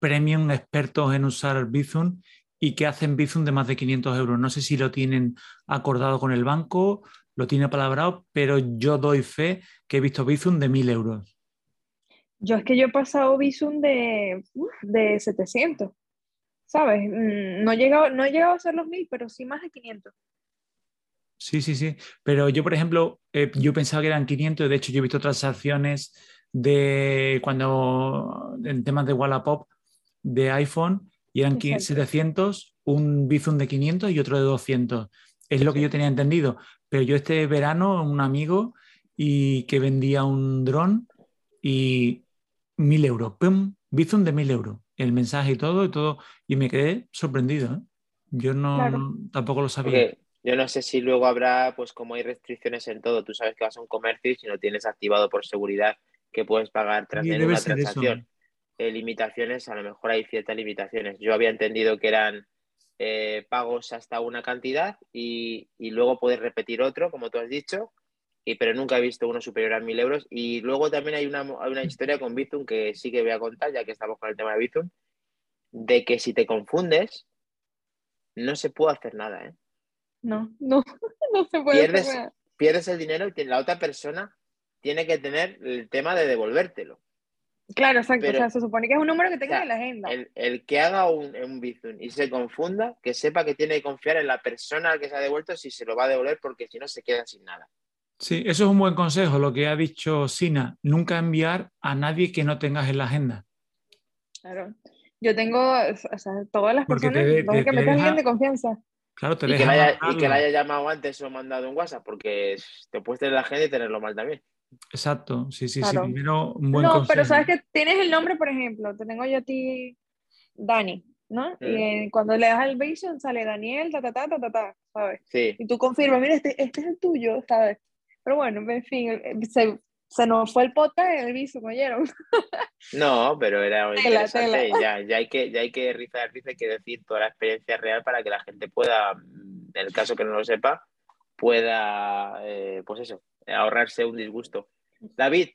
premium expertos en usar Bizum y que hacen Bizum de más de 500 euros. No sé si lo tienen acordado con el banco, lo tiene palabrado, pero yo doy fe que he visto Bizum de 1000 euros. Yo es que yo he pasado Bizum de, de 700, ¿sabes? Mm, no he, llegado, no he llegado a ser los 1000, pero sí más de 500. Sí, sí, sí. Pero yo, por ejemplo, eh, yo pensaba que eran 500, de hecho yo he visto transacciones de cuando en temas de Wallapop de iPhone y eran 700, un Bizum de 500 y otro de 200. Es lo que yo tenía entendido. Pero yo este verano, un amigo y que vendía un dron y mil euros. ¡Pum! Bizum de mil euros. El mensaje y todo, y todo. Y me quedé sorprendido. ¿eh? Yo no, tampoco lo sabía. yo no sé si luego habrá, pues como hay restricciones en todo, tú sabes que vas a un comercio y si no tienes activado por seguridad que puedes pagar tras una transacción. Eh, limitaciones, a lo mejor hay ciertas limitaciones. Yo había entendido que eran eh, pagos hasta una cantidad y, luego puedes repetir otro, como tú has dicho, y, pero nunca he visto uno superior a mil euros. Y luego también hay una, una historia con Bizum que sí que voy a contar, ya que estamos con el tema de Bizum, de que si te confundes, no se puede hacer nada. ¿eh? No, no, no se puede pierdes, hacer nada. Pierdes el dinero y la otra persona tiene que tener el tema de devolvértelo. Claro, exacto. o sea, se supone que es un número que tenga en la agenda. El, que haga un, un Bizum y se confunda, que sepa que tiene que confiar en la persona al que se ha devuelto si se lo va a devolver, porque si no se queda sin nada. Sí, eso es un buen consejo, lo que ha dicho Sina. Nunca enviar a nadie que no tengas en la agenda. Claro. Yo tengo, o sea, todas las personas que me alguien de confianza. Claro, te y, que haya, y que la haya llamado antes o mandado un WhatsApp, porque te puedes tener la agenda y tenerlo mal también. Exacto, sí, sí, sí. Primero un buen No, pero sabes que tienes el nombre, por ejemplo, te tengo yo a ti, Dani, ¿no? Y mm. cuando le das al Vision sale Daniel, ta, ta, ta, ta, ta, ¿sabes? Sí. Y tú confirmas, mira, este, este es el tuyo, ¿sabes? Pero bueno, en fin, se, se nos fue el podcast en el Vision, ¿oyeron? No, pero era interesante. Ya, ya, hay que, ya hay que rizar, hay que decir toda la experiencia real para que la gente pueda, en el caso que no lo sepa, pueda, eh, pues eso, ahorrarse un disgusto. David,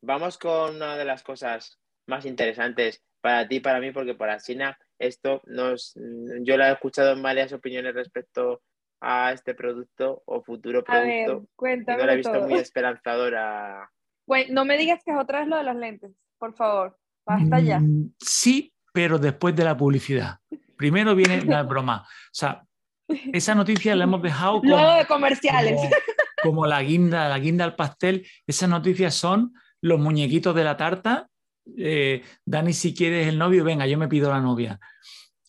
vamos con una de las cosas más interesantes para ti, para mí, porque para China esto nos, yo la he escuchado en varias opiniones respecto a este producto o futuro producto. cuéntame. no la he visto muy esperanzadora. Bueno, no me digas que es otra vez lo de las lentes, por favor. Basta ya. Mm, sí, pero después de la publicidad. Primero viene la broma. O sea, esa noticia la hemos dejado como, de comerciales. Como, la guinda, la guinda al pastel. Esas noticias son los muñequitos de la tarta. Eh, Dani, si quieres el novio, venga, yo me pido la novia.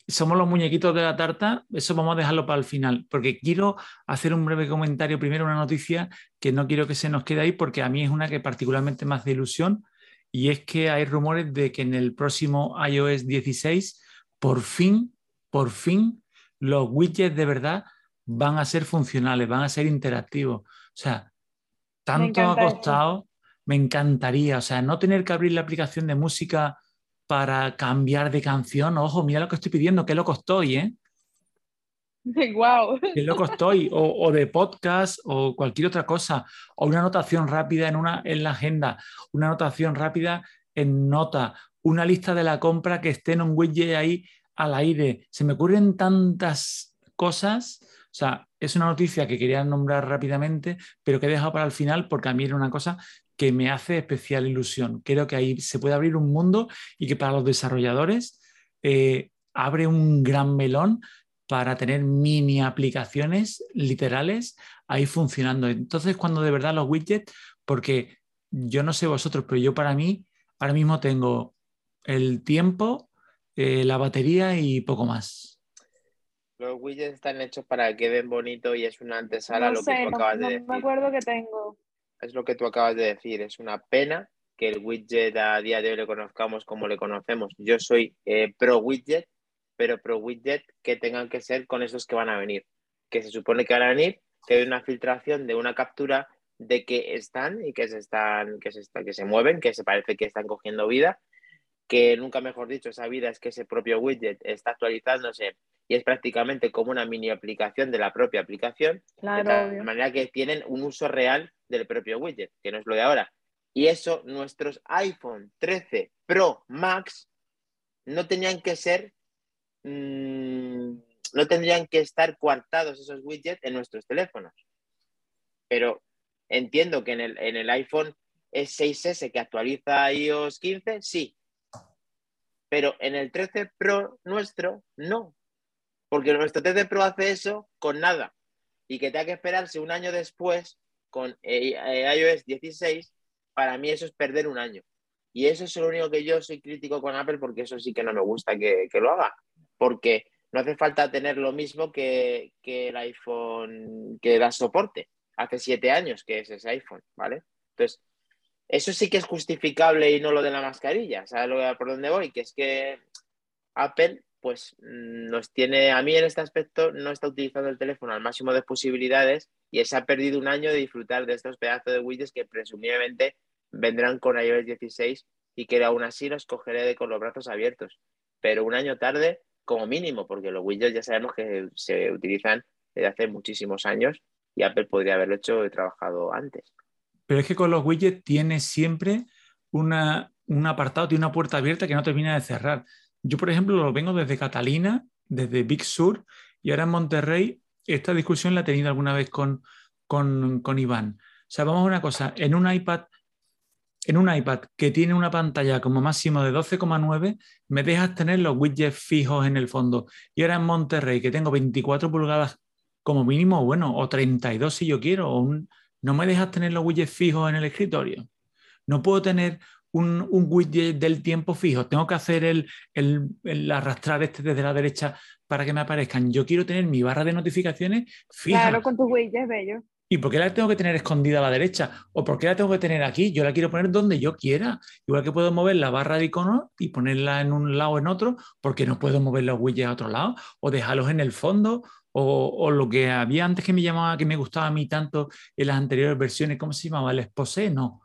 Somos los muñequitos de la tarta, eso vamos a dejarlo para el final, porque quiero hacer un breve comentario. Primero, una noticia que no quiero que se nos quede ahí, porque a mí es una que particularmente más de ilusión, y es que hay rumores de que en el próximo iOS 16, por fin, por fin, los widgets de verdad van a ser funcionales, van a ser interactivos. O sea, tanto ha costado, me encantaría, o sea, no tener que abrir la aplicación de música para cambiar de canción. Ojo, mira lo que estoy pidiendo, qué loco estoy, ¿eh? Wow. Qué loco estoy, o, de podcast, o cualquier otra cosa, o una anotación rápida en, una, en la agenda, una anotación rápida en nota, una lista de la compra que esté en un widget ahí al aire. Se me ocurren tantas cosas. O sea, es una noticia que quería nombrar rápidamente, pero que he dejado para el final porque a mí era una cosa que me hace especial ilusión. Creo que ahí se puede abrir un mundo y que para los desarrolladores eh, abre un gran melón para tener mini aplicaciones literales ahí funcionando. Entonces, cuando de verdad los widgets, porque yo no sé vosotros, pero yo para mí, ahora mismo tengo el tiempo eh, la batería y poco más. Los widgets están hechos para que queden bonito y es una antesala lo que tú acabas de decir. No me acuerdo que tengo. Es lo que tú acabas de decir. Es una pena que el widget a día de hoy le conozcamos como le conocemos. Yo soy eh, pro widget, pero pro widget que tengan que ser con esos que van a venir. Que se supone que van a venir, que hay una filtración de una captura de que están y que se están, que se están, que se mueven, que se parece que están cogiendo vida que nunca mejor dicho, esa vida es que ese propio widget está actualizándose y es prácticamente como una mini aplicación de la propia aplicación, de manera que tienen un uso real del propio widget, que no es lo de ahora. Y eso nuestros iPhone 13 Pro Max no tenían que ser, mm, no tendrían que estar coartados esos widgets en nuestros teléfonos. Pero entiendo que en el, en el iPhone 6S que actualiza iOS 15, sí, pero en el 13 Pro nuestro, no. Porque nuestro 13 Pro hace eso con nada. y que tenga que esperarse un año después con eh, eh, iOS 16, para mí eso es perder un año. Y eso es lo único que yo soy crítico con Apple porque eso sí que no me gusta que, lo haga. Porque no hace falta tener lo mismo que, que, el iPhone que da soporte. Hace siete años que es ese iPhone, ¿vale? Entonces, eso sí que es justificable y no lo de la mascarilla. ¿Sabes por dónde voy? Que es que Apple pues mm, nos tiene, a mí en este aspecto no está utilizando el teléfono al máximo de posibilidades y se ha perdido un año de disfrutar de estos pedazos de widgets que presumiblemente vendrán con iOS 16 y que aún así los cogeré con los brazos abiertos. Pero un año tarde, como mínimo, porque los widgets ya sabemos que se utilizan desde hace muchísimos años y Apple podría haberlo hecho y trabajado antes. Pero es que con los widgets tiene siempre una, un apartado, tiene una puerta abierta que no termina de cerrar. Yo, por ejemplo, lo vengo desde Catalina, desde Big Sur, y ahora en Monterrey, esta discusión la he tenido alguna vez con, con, con Iván. O sea, vamos a una cosa, en un iPad, en un iPad que tiene una pantalla como máximo de 12,9, me dejas tener los widgets fijos en el fondo. Y ahora en Monterrey, que tengo 24 pulgadas como mínimo, bueno, o 32 si yo quiero, o no me dejas tener los widgets fijos en el escritorio. No puedo tener un, widget del tiempo fijo, tengo que hacer el, el, arrastrar este desde la derecha para que me aparezcan. Yo quiero tener mi barra de notificaciones fija. Claro, con tus widgets bello. ¿Y por qué la tengo que tener escondida a la derecha? ¿O por qué la tengo que tener aquí? Yo la quiero poner donde yo quiera. Igual que puedo mover la barra de iconos y ponerla en un lado o en otro, porque no puedo mover los widgets a otro lado o dejarlos en el fondo o, o, lo que había antes que me llamaba, que me gustaba a mí tanto en las anteriores versiones, ¿cómo se llamaba? El exposé, no.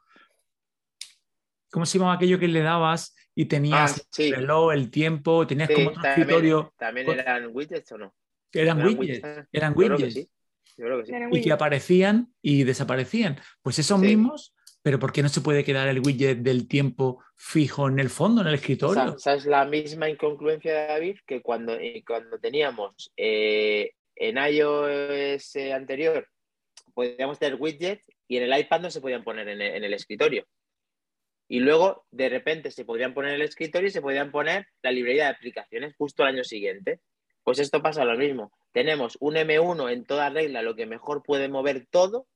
¿Cómo se llamaba aquello que le dabas y tenías ah, el reloj, el tiempo, tenías como otro también, escritorio? ¿También eran widgets o no? Eran, widgets, eran widgets. Yo creo que sí. Y que aparecían y desaparecían. Pues esos mismos, pero ¿por qué no se puede quedar el widget del tiempo fijo en el fondo, en el escritorio? esa es la misma incongruencia de David que cuando, eh, cuando teníamos eh, en iOS anterior, podíamos tener widgets y en el iPad no se podían poner en el escritorio y luego de repente se podrían poner el escritorio y se podrían poner la librería de aplicaciones justo al año siguiente. Pues esto pasa lo mismo. Tenemos un M1 en toda regla, lo que mejor puede mover todo,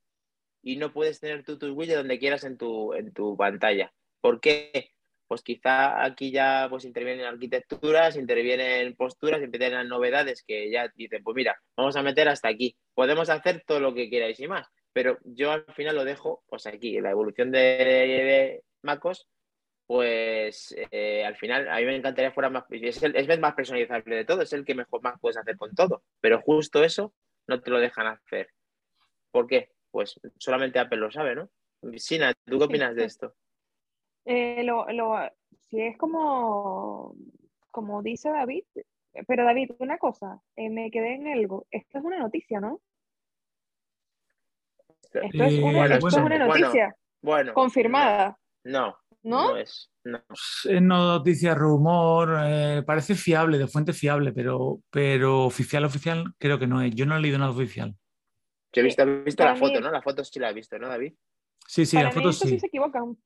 y no puedes tener tú tus widgets donde quieras en tu, en tu pantalla. ¿Por qué? Pues quizá aquí ya pues intervienen arquitecturas, intervienen posturas, intervienen novedades que ya dicen, pues mira, vamos a meter hasta aquí. Podemos hacer todo lo que queráis y más, pero yo al final lo dejo pues aquí, la evolución de, MacOS, pues eh, al final a mí me encantaría fuera más, es el, más personalizable de todo, es el que mejor más puedes hacer con todo, pero justo eso no te lo dejan hacer. ¿Por qué? Pues solamente Apple lo sabe, ¿no? Sina, ¿tú qué opinas de esto? Eh, lo, si es como, como dice David, pero David, una cosa, eh, me quedé en algo, esto es una noticia, ¿no? Esto es una, noticia bueno, confirmada. No, no, es. No. Es noticia, rumor, eh, parece fiable, de fuente fiable, pero, pero oficial, oficial, creo que no es. Yo no he leído nada oficial. Yo he visto, visto la foto, ¿no? La foto sí la he visto, ¿no, David? Sí, sí, la foto sí. sí se equivocan.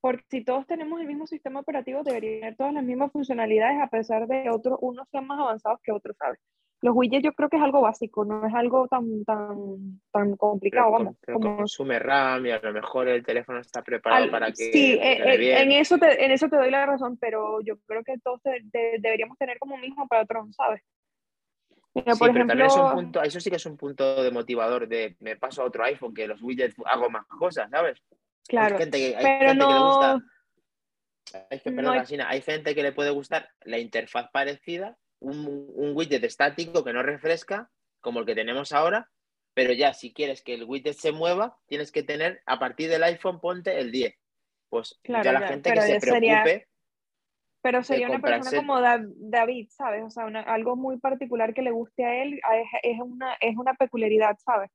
Porque si todos tenemos el mismo sistema operativo, deberían tener todas las mismas funcionalidades, a pesar de que otros, unos sean más avanzados que otros, ¿sabes? los widgets yo creo que es algo básico, no es algo tan, tan, tan complicado. vamos, como... consume RAM y a lo mejor el teléfono está preparado para que. Sí, eh, eh, en, eso te, en eso te doy la razón, pero yo creo que todos deberíamos tener como mismo patrón, ¿sabes? Pero, por ejemplo... es un punto, eso sí que es un punto de motivador de me paso a otro iPhone, que los widgets hago más cosas, ¿sabes? Claro, hay gente que, hay pero gente no... que le gusta. Hay, que, perdón, hay gente que le puede gustar la interfaz parecida un, widget estático que no refresca, como el que tenemos ahora, pero ya si quieres que el widget se mueva, tienes que tener a partir del iPhone ponte el 10. Pues ya la gente que se preocupe. pero sería una persona como David, ¿sabes? O sea, algo muy particular que le guste a él es, una, es una peculiaridad, ¿sabes?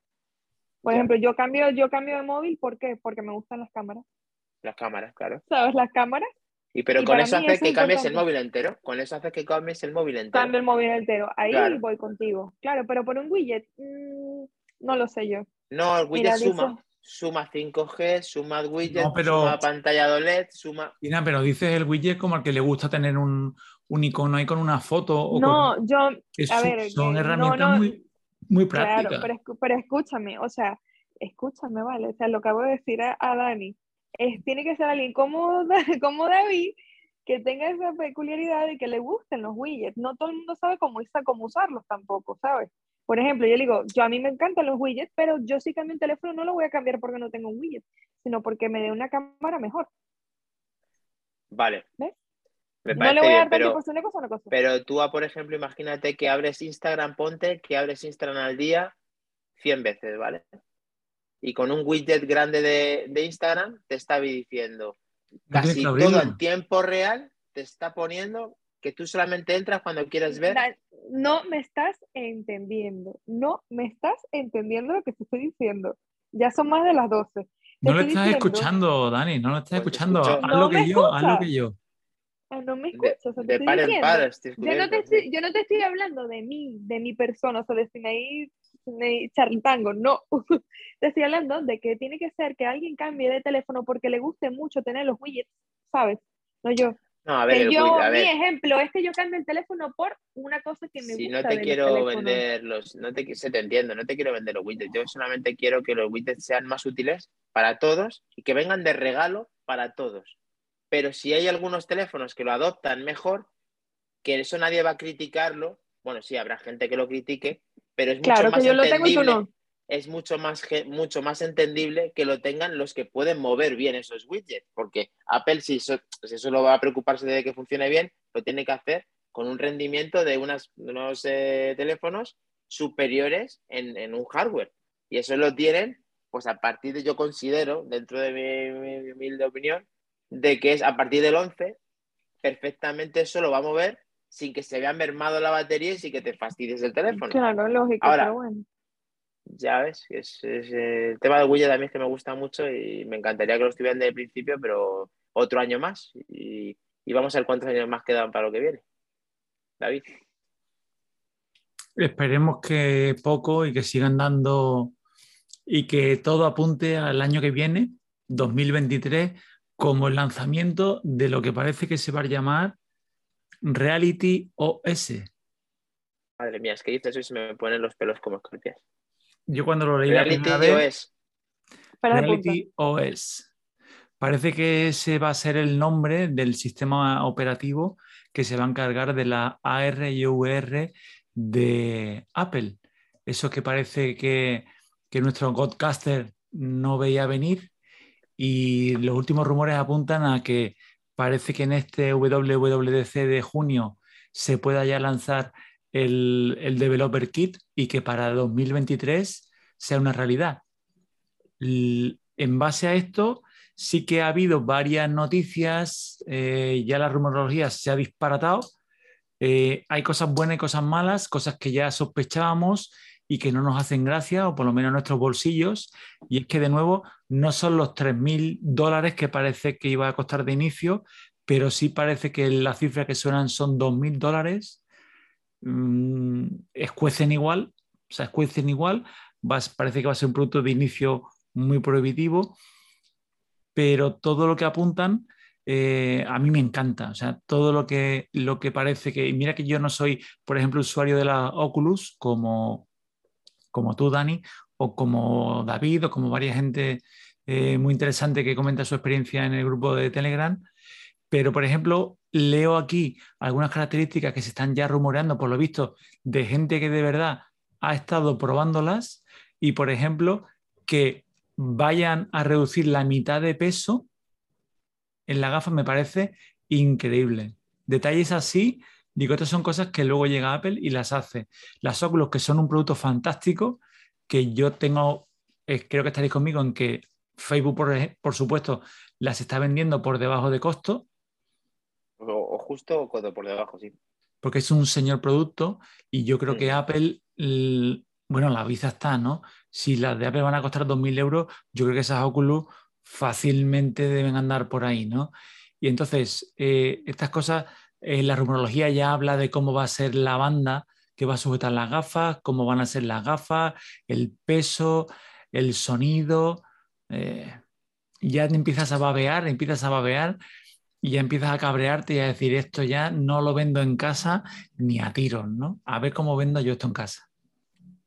Por ejemplo, yo cambio, yo cambio de móvil, ¿por qué? Porque me gustan las cámaras. Las cámaras, claro. ¿Sabes? Las cámaras. Y pero con eso hace que cambies el móvil entero. Con eso hace que cambies el móvil entero. Cambio el móvil entero. Ahí voy contigo. Claro, pero por un widget, mm, no lo sé yo. No, el widget suma. Suma 5G, suma widget, suma pantalla OLED, suma. Mira, pero dices el widget como al que le gusta tener un, un icono ahí con una foto. O no, yo. a ver, son herramientas muy, muy práctica. Claro, pero, escúchame, o sea, escúchame, ¿vale? O sea, lo acabo de decir a, Dani, es, tiene que ser alguien como, como David que tenga esa peculiaridad de que le gusten los widgets. No todo el mundo sabe cómo, cómo usarlos tampoco, ¿sabes? Por ejemplo, yo le digo, yo a mí me encantan los widgets, pero yo sí cambio un teléfono, no lo voy a cambiar porque no tengo un widget, sino porque me dé una cámara mejor. Vale. ¿Ves? No le voy a dar pero, una cosa, una cosa. Pero tú, por ejemplo, imagínate que abres Instagram, ponte que abres Instagram al día 100 veces, ¿vale? Y con un widget grande de, de Instagram te está diciendo casi todo en tiempo real, te está poniendo que tú solamente entras cuando quieres ver. No me estás entendiendo, no me estás entendiendo lo que te estoy diciendo. Ya son más de las 12. no lo estás escuchando, Dani, no lo estás pues escuchando. Haz lo que yo, haz lo que yo. Ah, no me escuchas. yo, no te estoy, yo no te estoy hablando de mí, de mi persona, o sea, de Sinaí, Charlitango, no. te estoy hablando de que tiene que ser que alguien cambie de teléfono porque le guste mucho tener los widgets, ¿sabes? No yo. No, a ver, yo, mi ejemplo es que yo cambio el teléfono por una cosa que me si gusta. Si no te quiero vender los, no te, se te entiendo, no te quiero vender los widgets. Yo solamente quiero que los widgets sean más útiles para todos y que vengan de regalo para todos. Pero si hay algunos teléfonos que lo adoptan mejor, que eso nadie va a criticarlo. Bueno, sí, habrá gente que lo critique, pero es mucho más entendible. Es mucho más, mucho más entendible que lo tengan los que pueden mover bien esos widgets, porque Apple, si eso, si eso lo va a preocuparse de que funcione bien, lo tiene que hacer con un rendimiento de unas, unos eh, teléfonos superiores en, un hardware. Y eso lo tienen, pues a partir de, yo considero, dentro de mi, humilde opinión, de que es a partir del 11, perfectamente eso lo va a mover sin que se vea mermado la batería y sin que te fastidies el teléfono. Claro, lógico, Ahora, pero bueno. Ya ves, es, el tema del widget también es que me gusta mucho y me encantaría que lo estuvieran desde el principio, pero otro año más y, vamos a ver cuántos años más quedan para lo que viene. David. Esperemos que poco y que sigan dando y que todo apunte al año que viene, 2023, como el lanzamiento de lo que parece que se va a llamar Reality OS. Madre mía, es que dices eso y se me ponen los pelos como escorpias. Yo cuando lo leí Reality la OS. Reality OS. Parece que ese va a ser el nombre del sistema operativo que se va a encargar de la AR y VR de Apple. Eso que parece que, que nuestro Godcaster no veía venir y los últimos rumores apuntan a que parece que en este WWDC de junio se pueda ya lanzar el, Developer Kit y que para 2023 sea una realidad. En base a esto, sí que ha habido varias noticias, eh, ya la rumorología se ha disparatado. Eh, hay cosas buenas y cosas malas, cosas que ya sospechábamos y que no nos hacen gracia, o por lo menos en nuestros bolsillos. Y es que, de nuevo, no son los 3.000 dólares que parece que iba a costar de inicio, pero sí parece que la cifra que suenan son 2.000 dólares. Mm, escuecen igual, o sea, escuecen igual. parece que va a ser un producto de inicio muy prohibitivo, pero todo lo que apuntan eh, a mí me encanta. O sea, todo lo que, lo que parece que. Mira que yo no soy, por ejemplo, usuario de la Oculus como, como tú, Dani, o como David, o como varias gente eh, muy interesante que comenta su experiencia en el grupo de Telegram. Pero, por ejemplo, leo aquí algunas características que se están ya rumoreando, por lo visto, de gente que de verdad ha estado probándolas y, por ejemplo, que vayan a reducir la mitad de peso en la gafa me parece increíble. Detalles así, digo, estas son cosas que luego llega Apple y las hace. Las Oculus, que son un producto fantástico, que yo tengo, eh, creo que estaréis conmigo en que Facebook, por, supuesto, las está vendiendo por debajo de costo. O, justo o por debajo, sí. Porque es un señor producto y yo creo que mm. Apple, bueno, la visa está, ¿no? Si las de Apple van a costar 2.000 euros, yo creo que esas Oculus fácilmente deben andar por ahí, ¿no? Y entonces, eh, estas cosas, eh, la rumorología ya habla de cómo va a ser la banda que va a sujetar las gafas, cómo van a ser las gafas, el peso, el sonido. Eh, ya te empiezas a babear, empiezas a babear y ya empiezas a cabrearte y a decir esto ya no lo vendo en casa ni a tiros, ¿no? A ver cómo vendo yo esto en casa.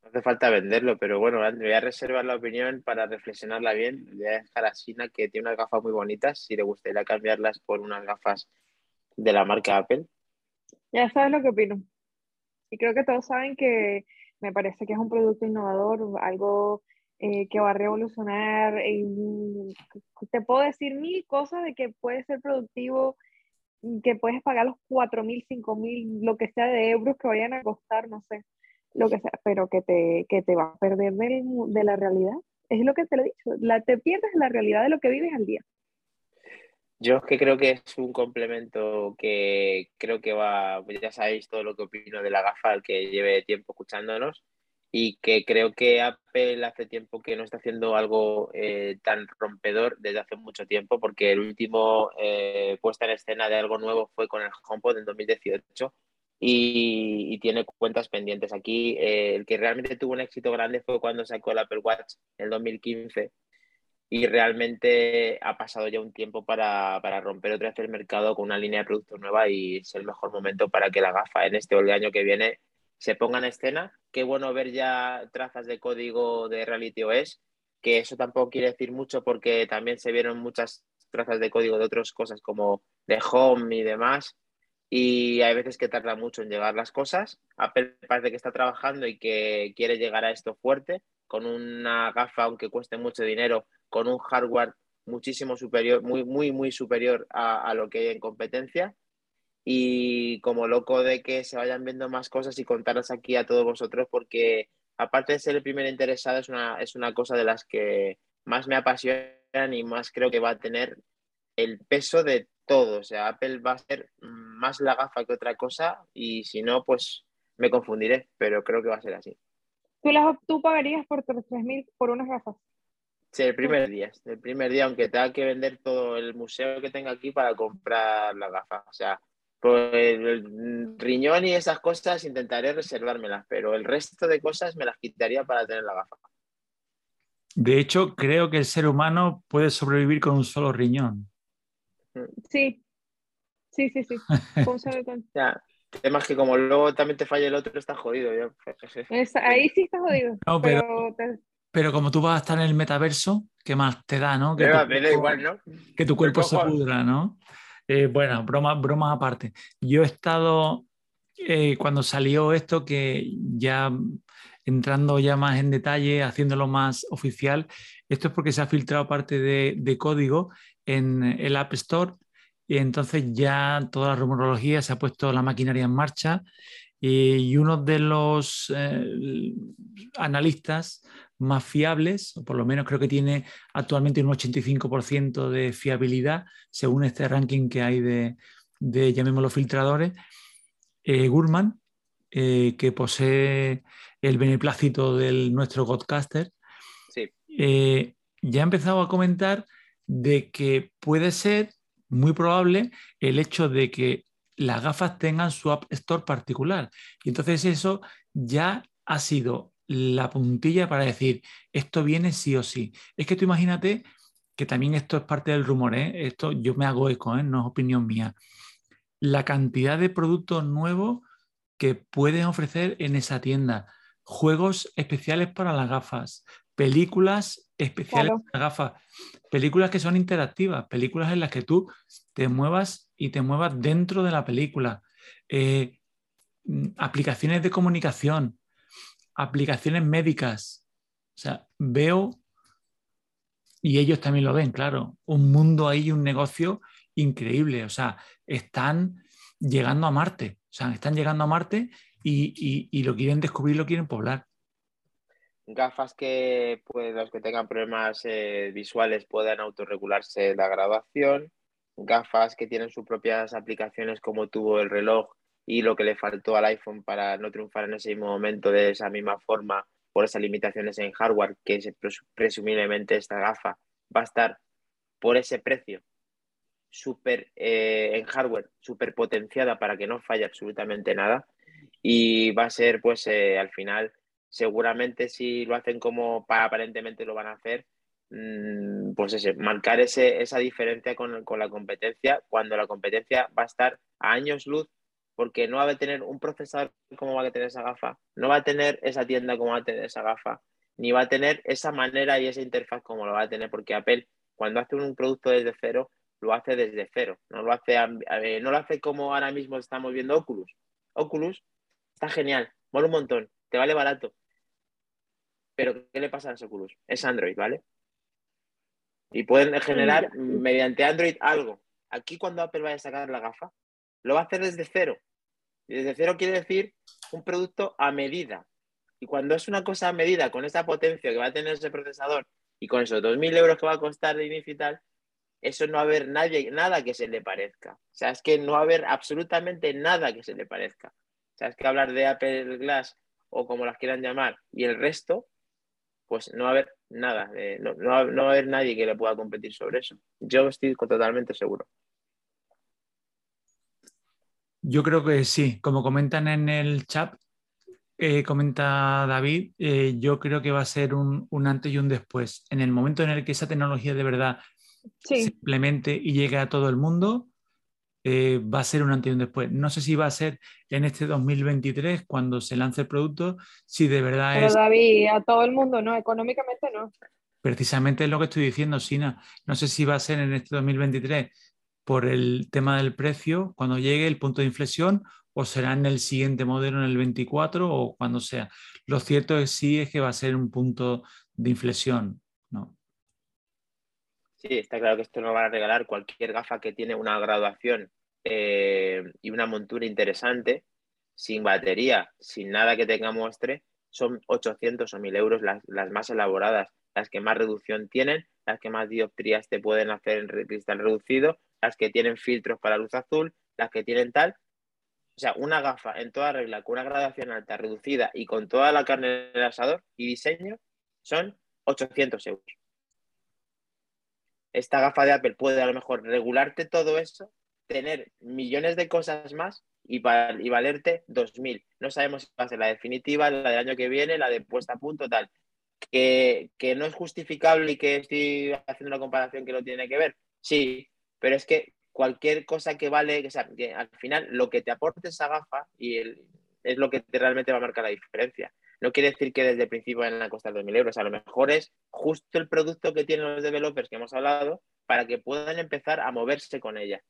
hace falta venderlo, pero bueno, voy a reservar la opinión para reflexionarla bien. Voy a dejar a Sina que tiene unas gafas muy bonitas, si le gustaría cambiarlas por unas gafas de la marca Apple. Ya sabes lo que opino. Y creo que todos saben que me parece que es un producto innovador, algo eh, que va a revolucionar. te puedo decir mil cosas de que puede ser productivo, que puedes pagar los 4 mil, 5 mil, lo que sea de euros que vayan a costar, no sé, lo que sea, pero que te, que te va a perder de la realidad. Es lo que te lo he dicho, te pierdes la realidad de lo que vives al día. Yo es que creo que es un complemento que creo que va, ya sabéis todo lo que opino de la gafa, al que lleve tiempo escuchándonos, y que creo que Apple hace tiempo que no está haciendo algo eh, tan rompedor desde hace mucho tiempo, porque el último eh, puesta en escena de algo nuevo fue con el HomePod en 2018 y, tiene cuentas pendientes. Aquí eh, el que realmente tuvo un éxito grande fue cuando sacó el Apple Watch en 2015 y realmente ha pasado ya un tiempo para, para, romper otra vez el mercado con una línea de productos nueva y es el mejor momento para que la gafa en este o el año que viene se ponga en escena. Qué bueno ver ya trazas de código de Reality OS, que eso tampoco quiere decir mucho porque también se vieron muchas trazas de código de otras cosas como de Home y demás y hay veces que tarda mucho en llegar las cosas. Apple parece que está trabajando y que quiere llegar a esto fuerte con una gafa, aunque cueste mucho dinero, con un hardware muchísimo superior, muy, muy, muy superior a, lo que hay en competencia. Y como loco de que se vayan viendo más cosas y contarlas aquí a todos vosotros, porque aparte de ser el primer interesado, es una, es una cosa de las que más me apasionan y más creo que va a tener el peso de todo. O sea, Apple va a ser más la gafa que otra cosa y si no, pues me confundiré, pero creo que va a ser así. ¿Tú, las, tú pagarías por 3.000 por unas gafas? Sí, el primer día, el primer día, aunque tenga que vender todo el museo que tenga aquí para comprar la gafa. O sea, por el riñón y esas cosas intentaré reservármelas, pero el resto de cosas me las quitaría para tener la gafa. De hecho, creo que el ser humano puede sobrevivir con un solo riñón. Sí, sí, sí, sí. ya, temas que como luego también te falla el otro, está jodido. ahí sí está jodido. pero, pero como tú vas a estar en el metaverso, ¿qué más te da, no? Que, tu, cuerpo, igual, ¿no? que tu cuerpo se pudra, ¿no? Eh, bueno, bromas broma aparte. Yo he estado, eh, cuando salió esto, que ya entrando ya más en detalle, haciéndolo más oficial, esto es porque se ha filtrado parte de, código en el App Store y entonces ya toda la rumorología se ha puesto la maquinaria en marcha y uno de los eh, analistas más fiables, o por lo menos creo que tiene actualmente un 85% de fiabilidad, según este ranking que hay de, de llamémoslo, filtradores, eh, Gurman, eh, que posee el beneplácito del nuestro Godcaster, eh, ya ha empezado a comentar de que puede ser muy probable el hecho de que las gafas tengan su App Store particular. Y entonces eso ya ha sido la puntilla para decir, esto viene sí o sí. Es que tú imagínate que también esto es parte del rumor, ¿eh? esto yo me hago eco, ¿eh? no es opinión mía. La cantidad de productos nuevos que pueden ofrecer en esa tienda, juegos especiales para las gafas, películas especiales para las gafas, películas que son interactivas, películas en las que tú te muevas y te muevas dentro de la película, eh, mm, aplicaciones de comunicación, aplicaciones médicas. O sea, veo, y ellos también lo ven, claro, un mundo ahí, un negocio increíble. O sea, están llegando a Marte. O sea, están llegando a Marte y, lo quieren descubrir, lo quieren poblar. Gafas que pues, los que tengan problemas eh, visuales puedan autorregularse la graduación. Gafas que tienen sus propias aplicaciones como tuvo el reloj y lo que le faltó al iPhone para no triunfar en ese mismo momento de esa misma forma por esas limitaciones en hardware, que presumiblemente esta gafa va a estar por ese precio súper eh, en hardware, súper potenciada para que no falle absolutamente nada. Y va a ser, pues, eh, al final, seguramente si lo hacen como para, aparentemente lo van a hacer, mm, pues marcar ese, esa diferencia con, con la competencia, cuando la competencia va a estar a años luz porque no va a tener un procesador como va a tener esa gafa, no va a tener esa tienda como va a tener esa gafa, ni va a tener esa manera y esa interfaz como lo va a tener, porque Apple cuando hace un producto desde cero, lo hace desde cero, no lo hace, no lo hace como ahora mismo estamos viendo Oculus. Oculus está genial, mola un montón, te vale barato. Pero ¿qué le pasa a los Oculus? Es Android, ¿vale? Y pueden generar mediante Android algo. Aquí cuando Apple vaya a sacar la gafa, lo va a hacer desde cero. Y desde cero quiere decir un producto a medida. Y cuando es una cosa a medida, con esa potencia que va a tener ese procesador y con esos 2.000 euros que va a costar de inicio y tal, eso no va a haber nadie, nada que se le parezca. O sea, es que no va a haber absolutamente nada que se le parezca. O sea, es que hablar de Apple Glass o como las quieran llamar y el resto, pues no va a haber nada, no, no, va, a haber nadie que le pueda competir sobre eso. Yo estoy totalmente seguro. Yo creo que sí, como comentan en el chat, eh, comenta David, eh, yo creo que va a ser un, antes y un después. En el momento en el que esa tecnología de verdad se implemente y llegue a todo el mundo, eh, va a ser un antes y un después. No sé si va a ser en este 2023 cuando se lance el producto, si de verdad Pero David, a todo el mundo no, económicamente no. Precisamente es lo que estoy diciendo, Sina. No sé si va a ser en este 2023 por el tema del precio cuando llegue el punto de inflexión o será en el siguiente modelo, en el 24 o cuando sea. Lo cierto es sí es que va a ser un punto de inflexión, ¿no? Sí, está claro que esto no va a regalar cualquier gafa que tiene una graduación eh, y una montura interesante, sin batería, sin nada que tenga muestre, son 800 o 1000 euros las, las más elaboradas, las que más reducción tienen, las que más dioptrías te pueden hacer en cristal reducido las que tienen filtros para luz azul, las que tienen tal. O sea, una gafa en toda regla, con una gradación alta, reducida y con toda la carne del asador y diseño, son 800 euros. Esta gafa de Apple puede a lo mejor regularte todo eso, tener millones de cosas más y, y valerte 2.000. No sabemos si va a ser la definitiva, la del año que viene, la de puesta a punto, tal. Que, que no es justificable y que estoy haciendo una comparación que no tiene que ver. Sí, pero es que cualquier cosa que vale, o sea, que al final lo que te aporte esa gafa y es lo que realmente va a marcar la diferencia. No quiere decir que desde el principio vayan a costar 2.000 euros, a lo mejor es justo el producto que tienen los developers que hemos hablado para que puedan empezar a moverse con ella,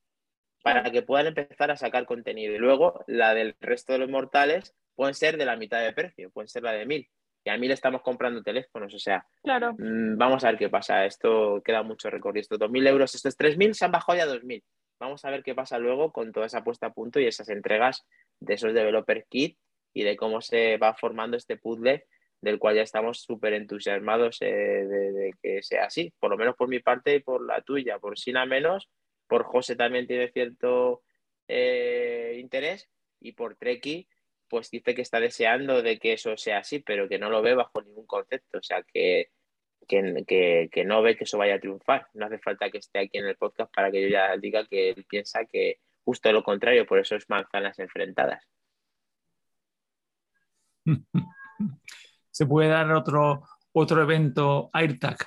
para que puedan empezar a sacar contenido. Y luego la del resto de los mortales pueden ser de la mitad de precio, pueden ser la de 1.000 y a mí le estamos comprando teléfonos, o sea, claro. Mm, vamos a ver qué pasa, esto queda mucho recorrido, estos 2.000 euros, estos 3.000 se han bajado ya a 2.000, vamos a ver qué pasa luego con toda esa puesta a punto y esas entregas de esos developer kit y de cómo se va formando este puzzle del cual ya estamos súper entusiasmados eh, de, que sea así, por lo menos por mi parte y por la tuya, por Sina menos, por José también tiene cierto eh, interés y por Treki pues dice que está deseando de que eso sea así, pero que no lo ve bajo ningún concepto, o sea, que, que, no ve que eso vaya a triunfar. No hace falta que esté aquí en el podcast para que yo ya diga que él piensa que justo lo contrario, por eso es manzanas enfrentadas. ¿Se puede dar otro, otro evento AirTag?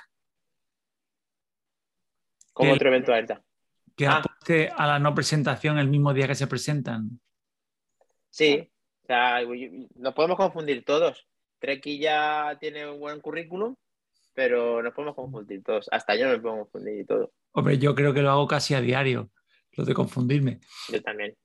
¿Cómo otro evento AirTag? Que ah. apueste a la no presentación el mismo día que se presentan. Sí, sea, nos podemos confundir todos. Treki ya tiene un buen currículum, pero nos podemos confundir todos. Hasta yo no me puedo confundir y todo. Hombre, yo creo que lo hago casi a diario, lo de confundirme. Yo también.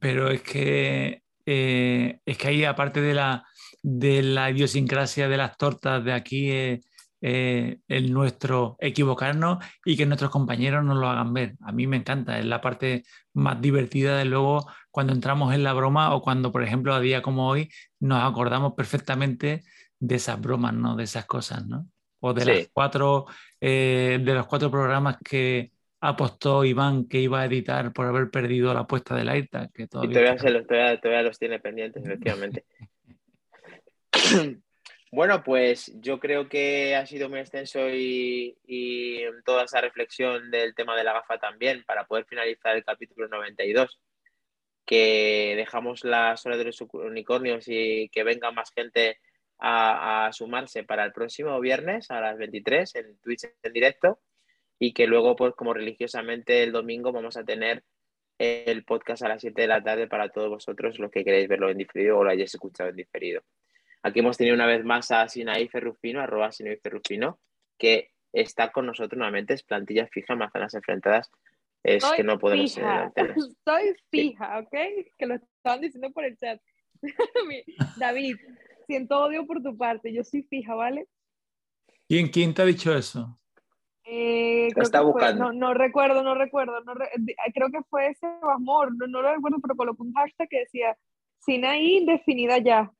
Pero es que eh, es que ahí, aparte de la, de la idiosincrasia de las tortas de aquí, eh, eh, el nuestro equivocarnos y que nuestros compañeros nos lo hagan ver. A mí me encanta, es la parte más divertida de luego cuando entramos en la broma o cuando, por ejemplo, a día como hoy, nos acordamos perfectamente de esas bromas, ¿no? De esas cosas, ¿no? O de, las cuatro, eh, de los cuatro programas que apostó Iván que iba a editar por haber perdido la apuesta del AirTag. Que todavía, todavía, todavía los tiene pendientes, efectivamente. Bueno, pues yo creo que ha sido muy extenso y, toda esa reflexión del tema de la gafa también para poder finalizar el capítulo 92, que dejamos las horas de los unicornios y que venga más gente a, sumarse para el próximo viernes a las 23 en Twitch en directo y que luego, pues como religiosamente el domingo vamos a tener el podcast a las 7 de la tarde para todos vosotros los que queréis verlo en diferido o lo hayáis escuchado en diferido. Aquí hemos tenido una vez más a Sinaí Ferrufino, arroba Sinaí Ferrufino, que está con nosotros nuevamente, es plantilla fija, manzanas enfrentadas. Es que no podemos fija. Estoy fija, ¿ok? Que lo estaban diciendo por el chat. David, siento odio por tu parte, yo soy fija, ¿vale? ¿Quién, quién te ha dicho eso? Eh, está buscando. no, recuerdo, no recuerdo. No creo que fue ese Amor, no, no, lo recuerdo, pero colocó un hashtag que decía Sinaí definida ya.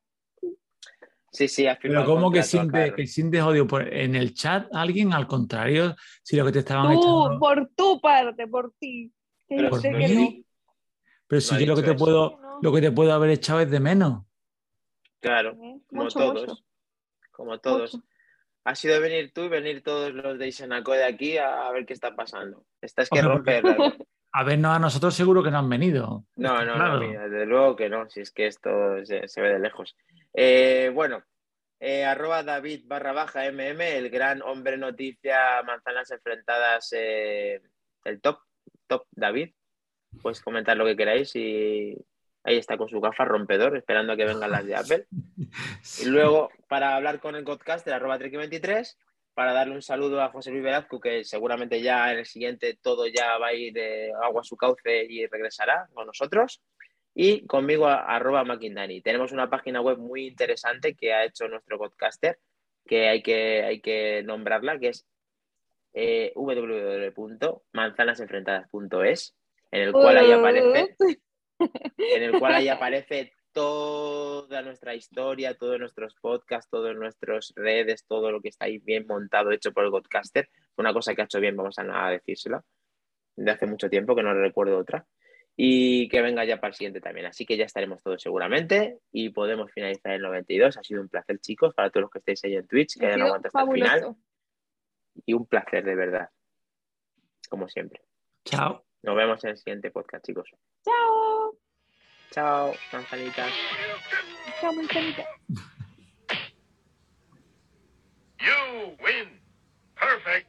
Sí, sí, Pero ¿cómo que sientes, que sientes odio? ¿Por, ¿En el chat alguien? Al contrario, si lo que te estaban Tú, por tu parte, por ti. Pero, ¿Por Pero si yo lo que, te puedo, lo que te puedo haber echado es de menos. Claro, como todos. Como todos. Ha sido venir tú y venir todos los de Isenaco de aquí a, ver qué está pasando. Estás que romper. A vernos a nosotros seguro que no han venido. No, no, no, desde luego que no, si es que esto se ve de lejos. Eh, bueno, eh, arroba David barra baja MM, el gran hombre noticia, manzanas enfrentadas, eh, el top, top David. Pues comentar lo que queráis y ahí está con su gafa rompedor, esperando a que vengan las de Apple. Y luego, para hablar con el podcast, arroba 23 para darle un saludo a José Luis Velazco, que seguramente ya en el siguiente todo ya va a ir de agua a su cauce y regresará con nosotros y conmigo arroba Maquindani. Tenemos una página web muy interesante que ha hecho nuestro podcaster, que hay que, hay que nombrarla, que es eh, www.manzanasenfrentadas.es, en el cual ahí aparece, en el cual ahí aparece toda nuestra historia, todos nuestros podcasts, todas nuestras redes, todo lo que está ahí bien montado, hecho por el podcaster. Una cosa que ha hecho bien, vamos a decírselo. De hace mucho tiempo que no recuerdo otra y que venga ya para el siguiente también. Así que ya estaremos todos seguramente y podemos finalizar el 92. Ha sido un placer, chicos, para todos los que estéis ahí en Twitch, que hayan aguantado hasta el final. Y un placer, de verdad. Como siempre. Chao. Nos vemos en el siguiente podcast, chicos. Chao. Chao, manzanitas. Chao, manzanitas. You win. Perfect.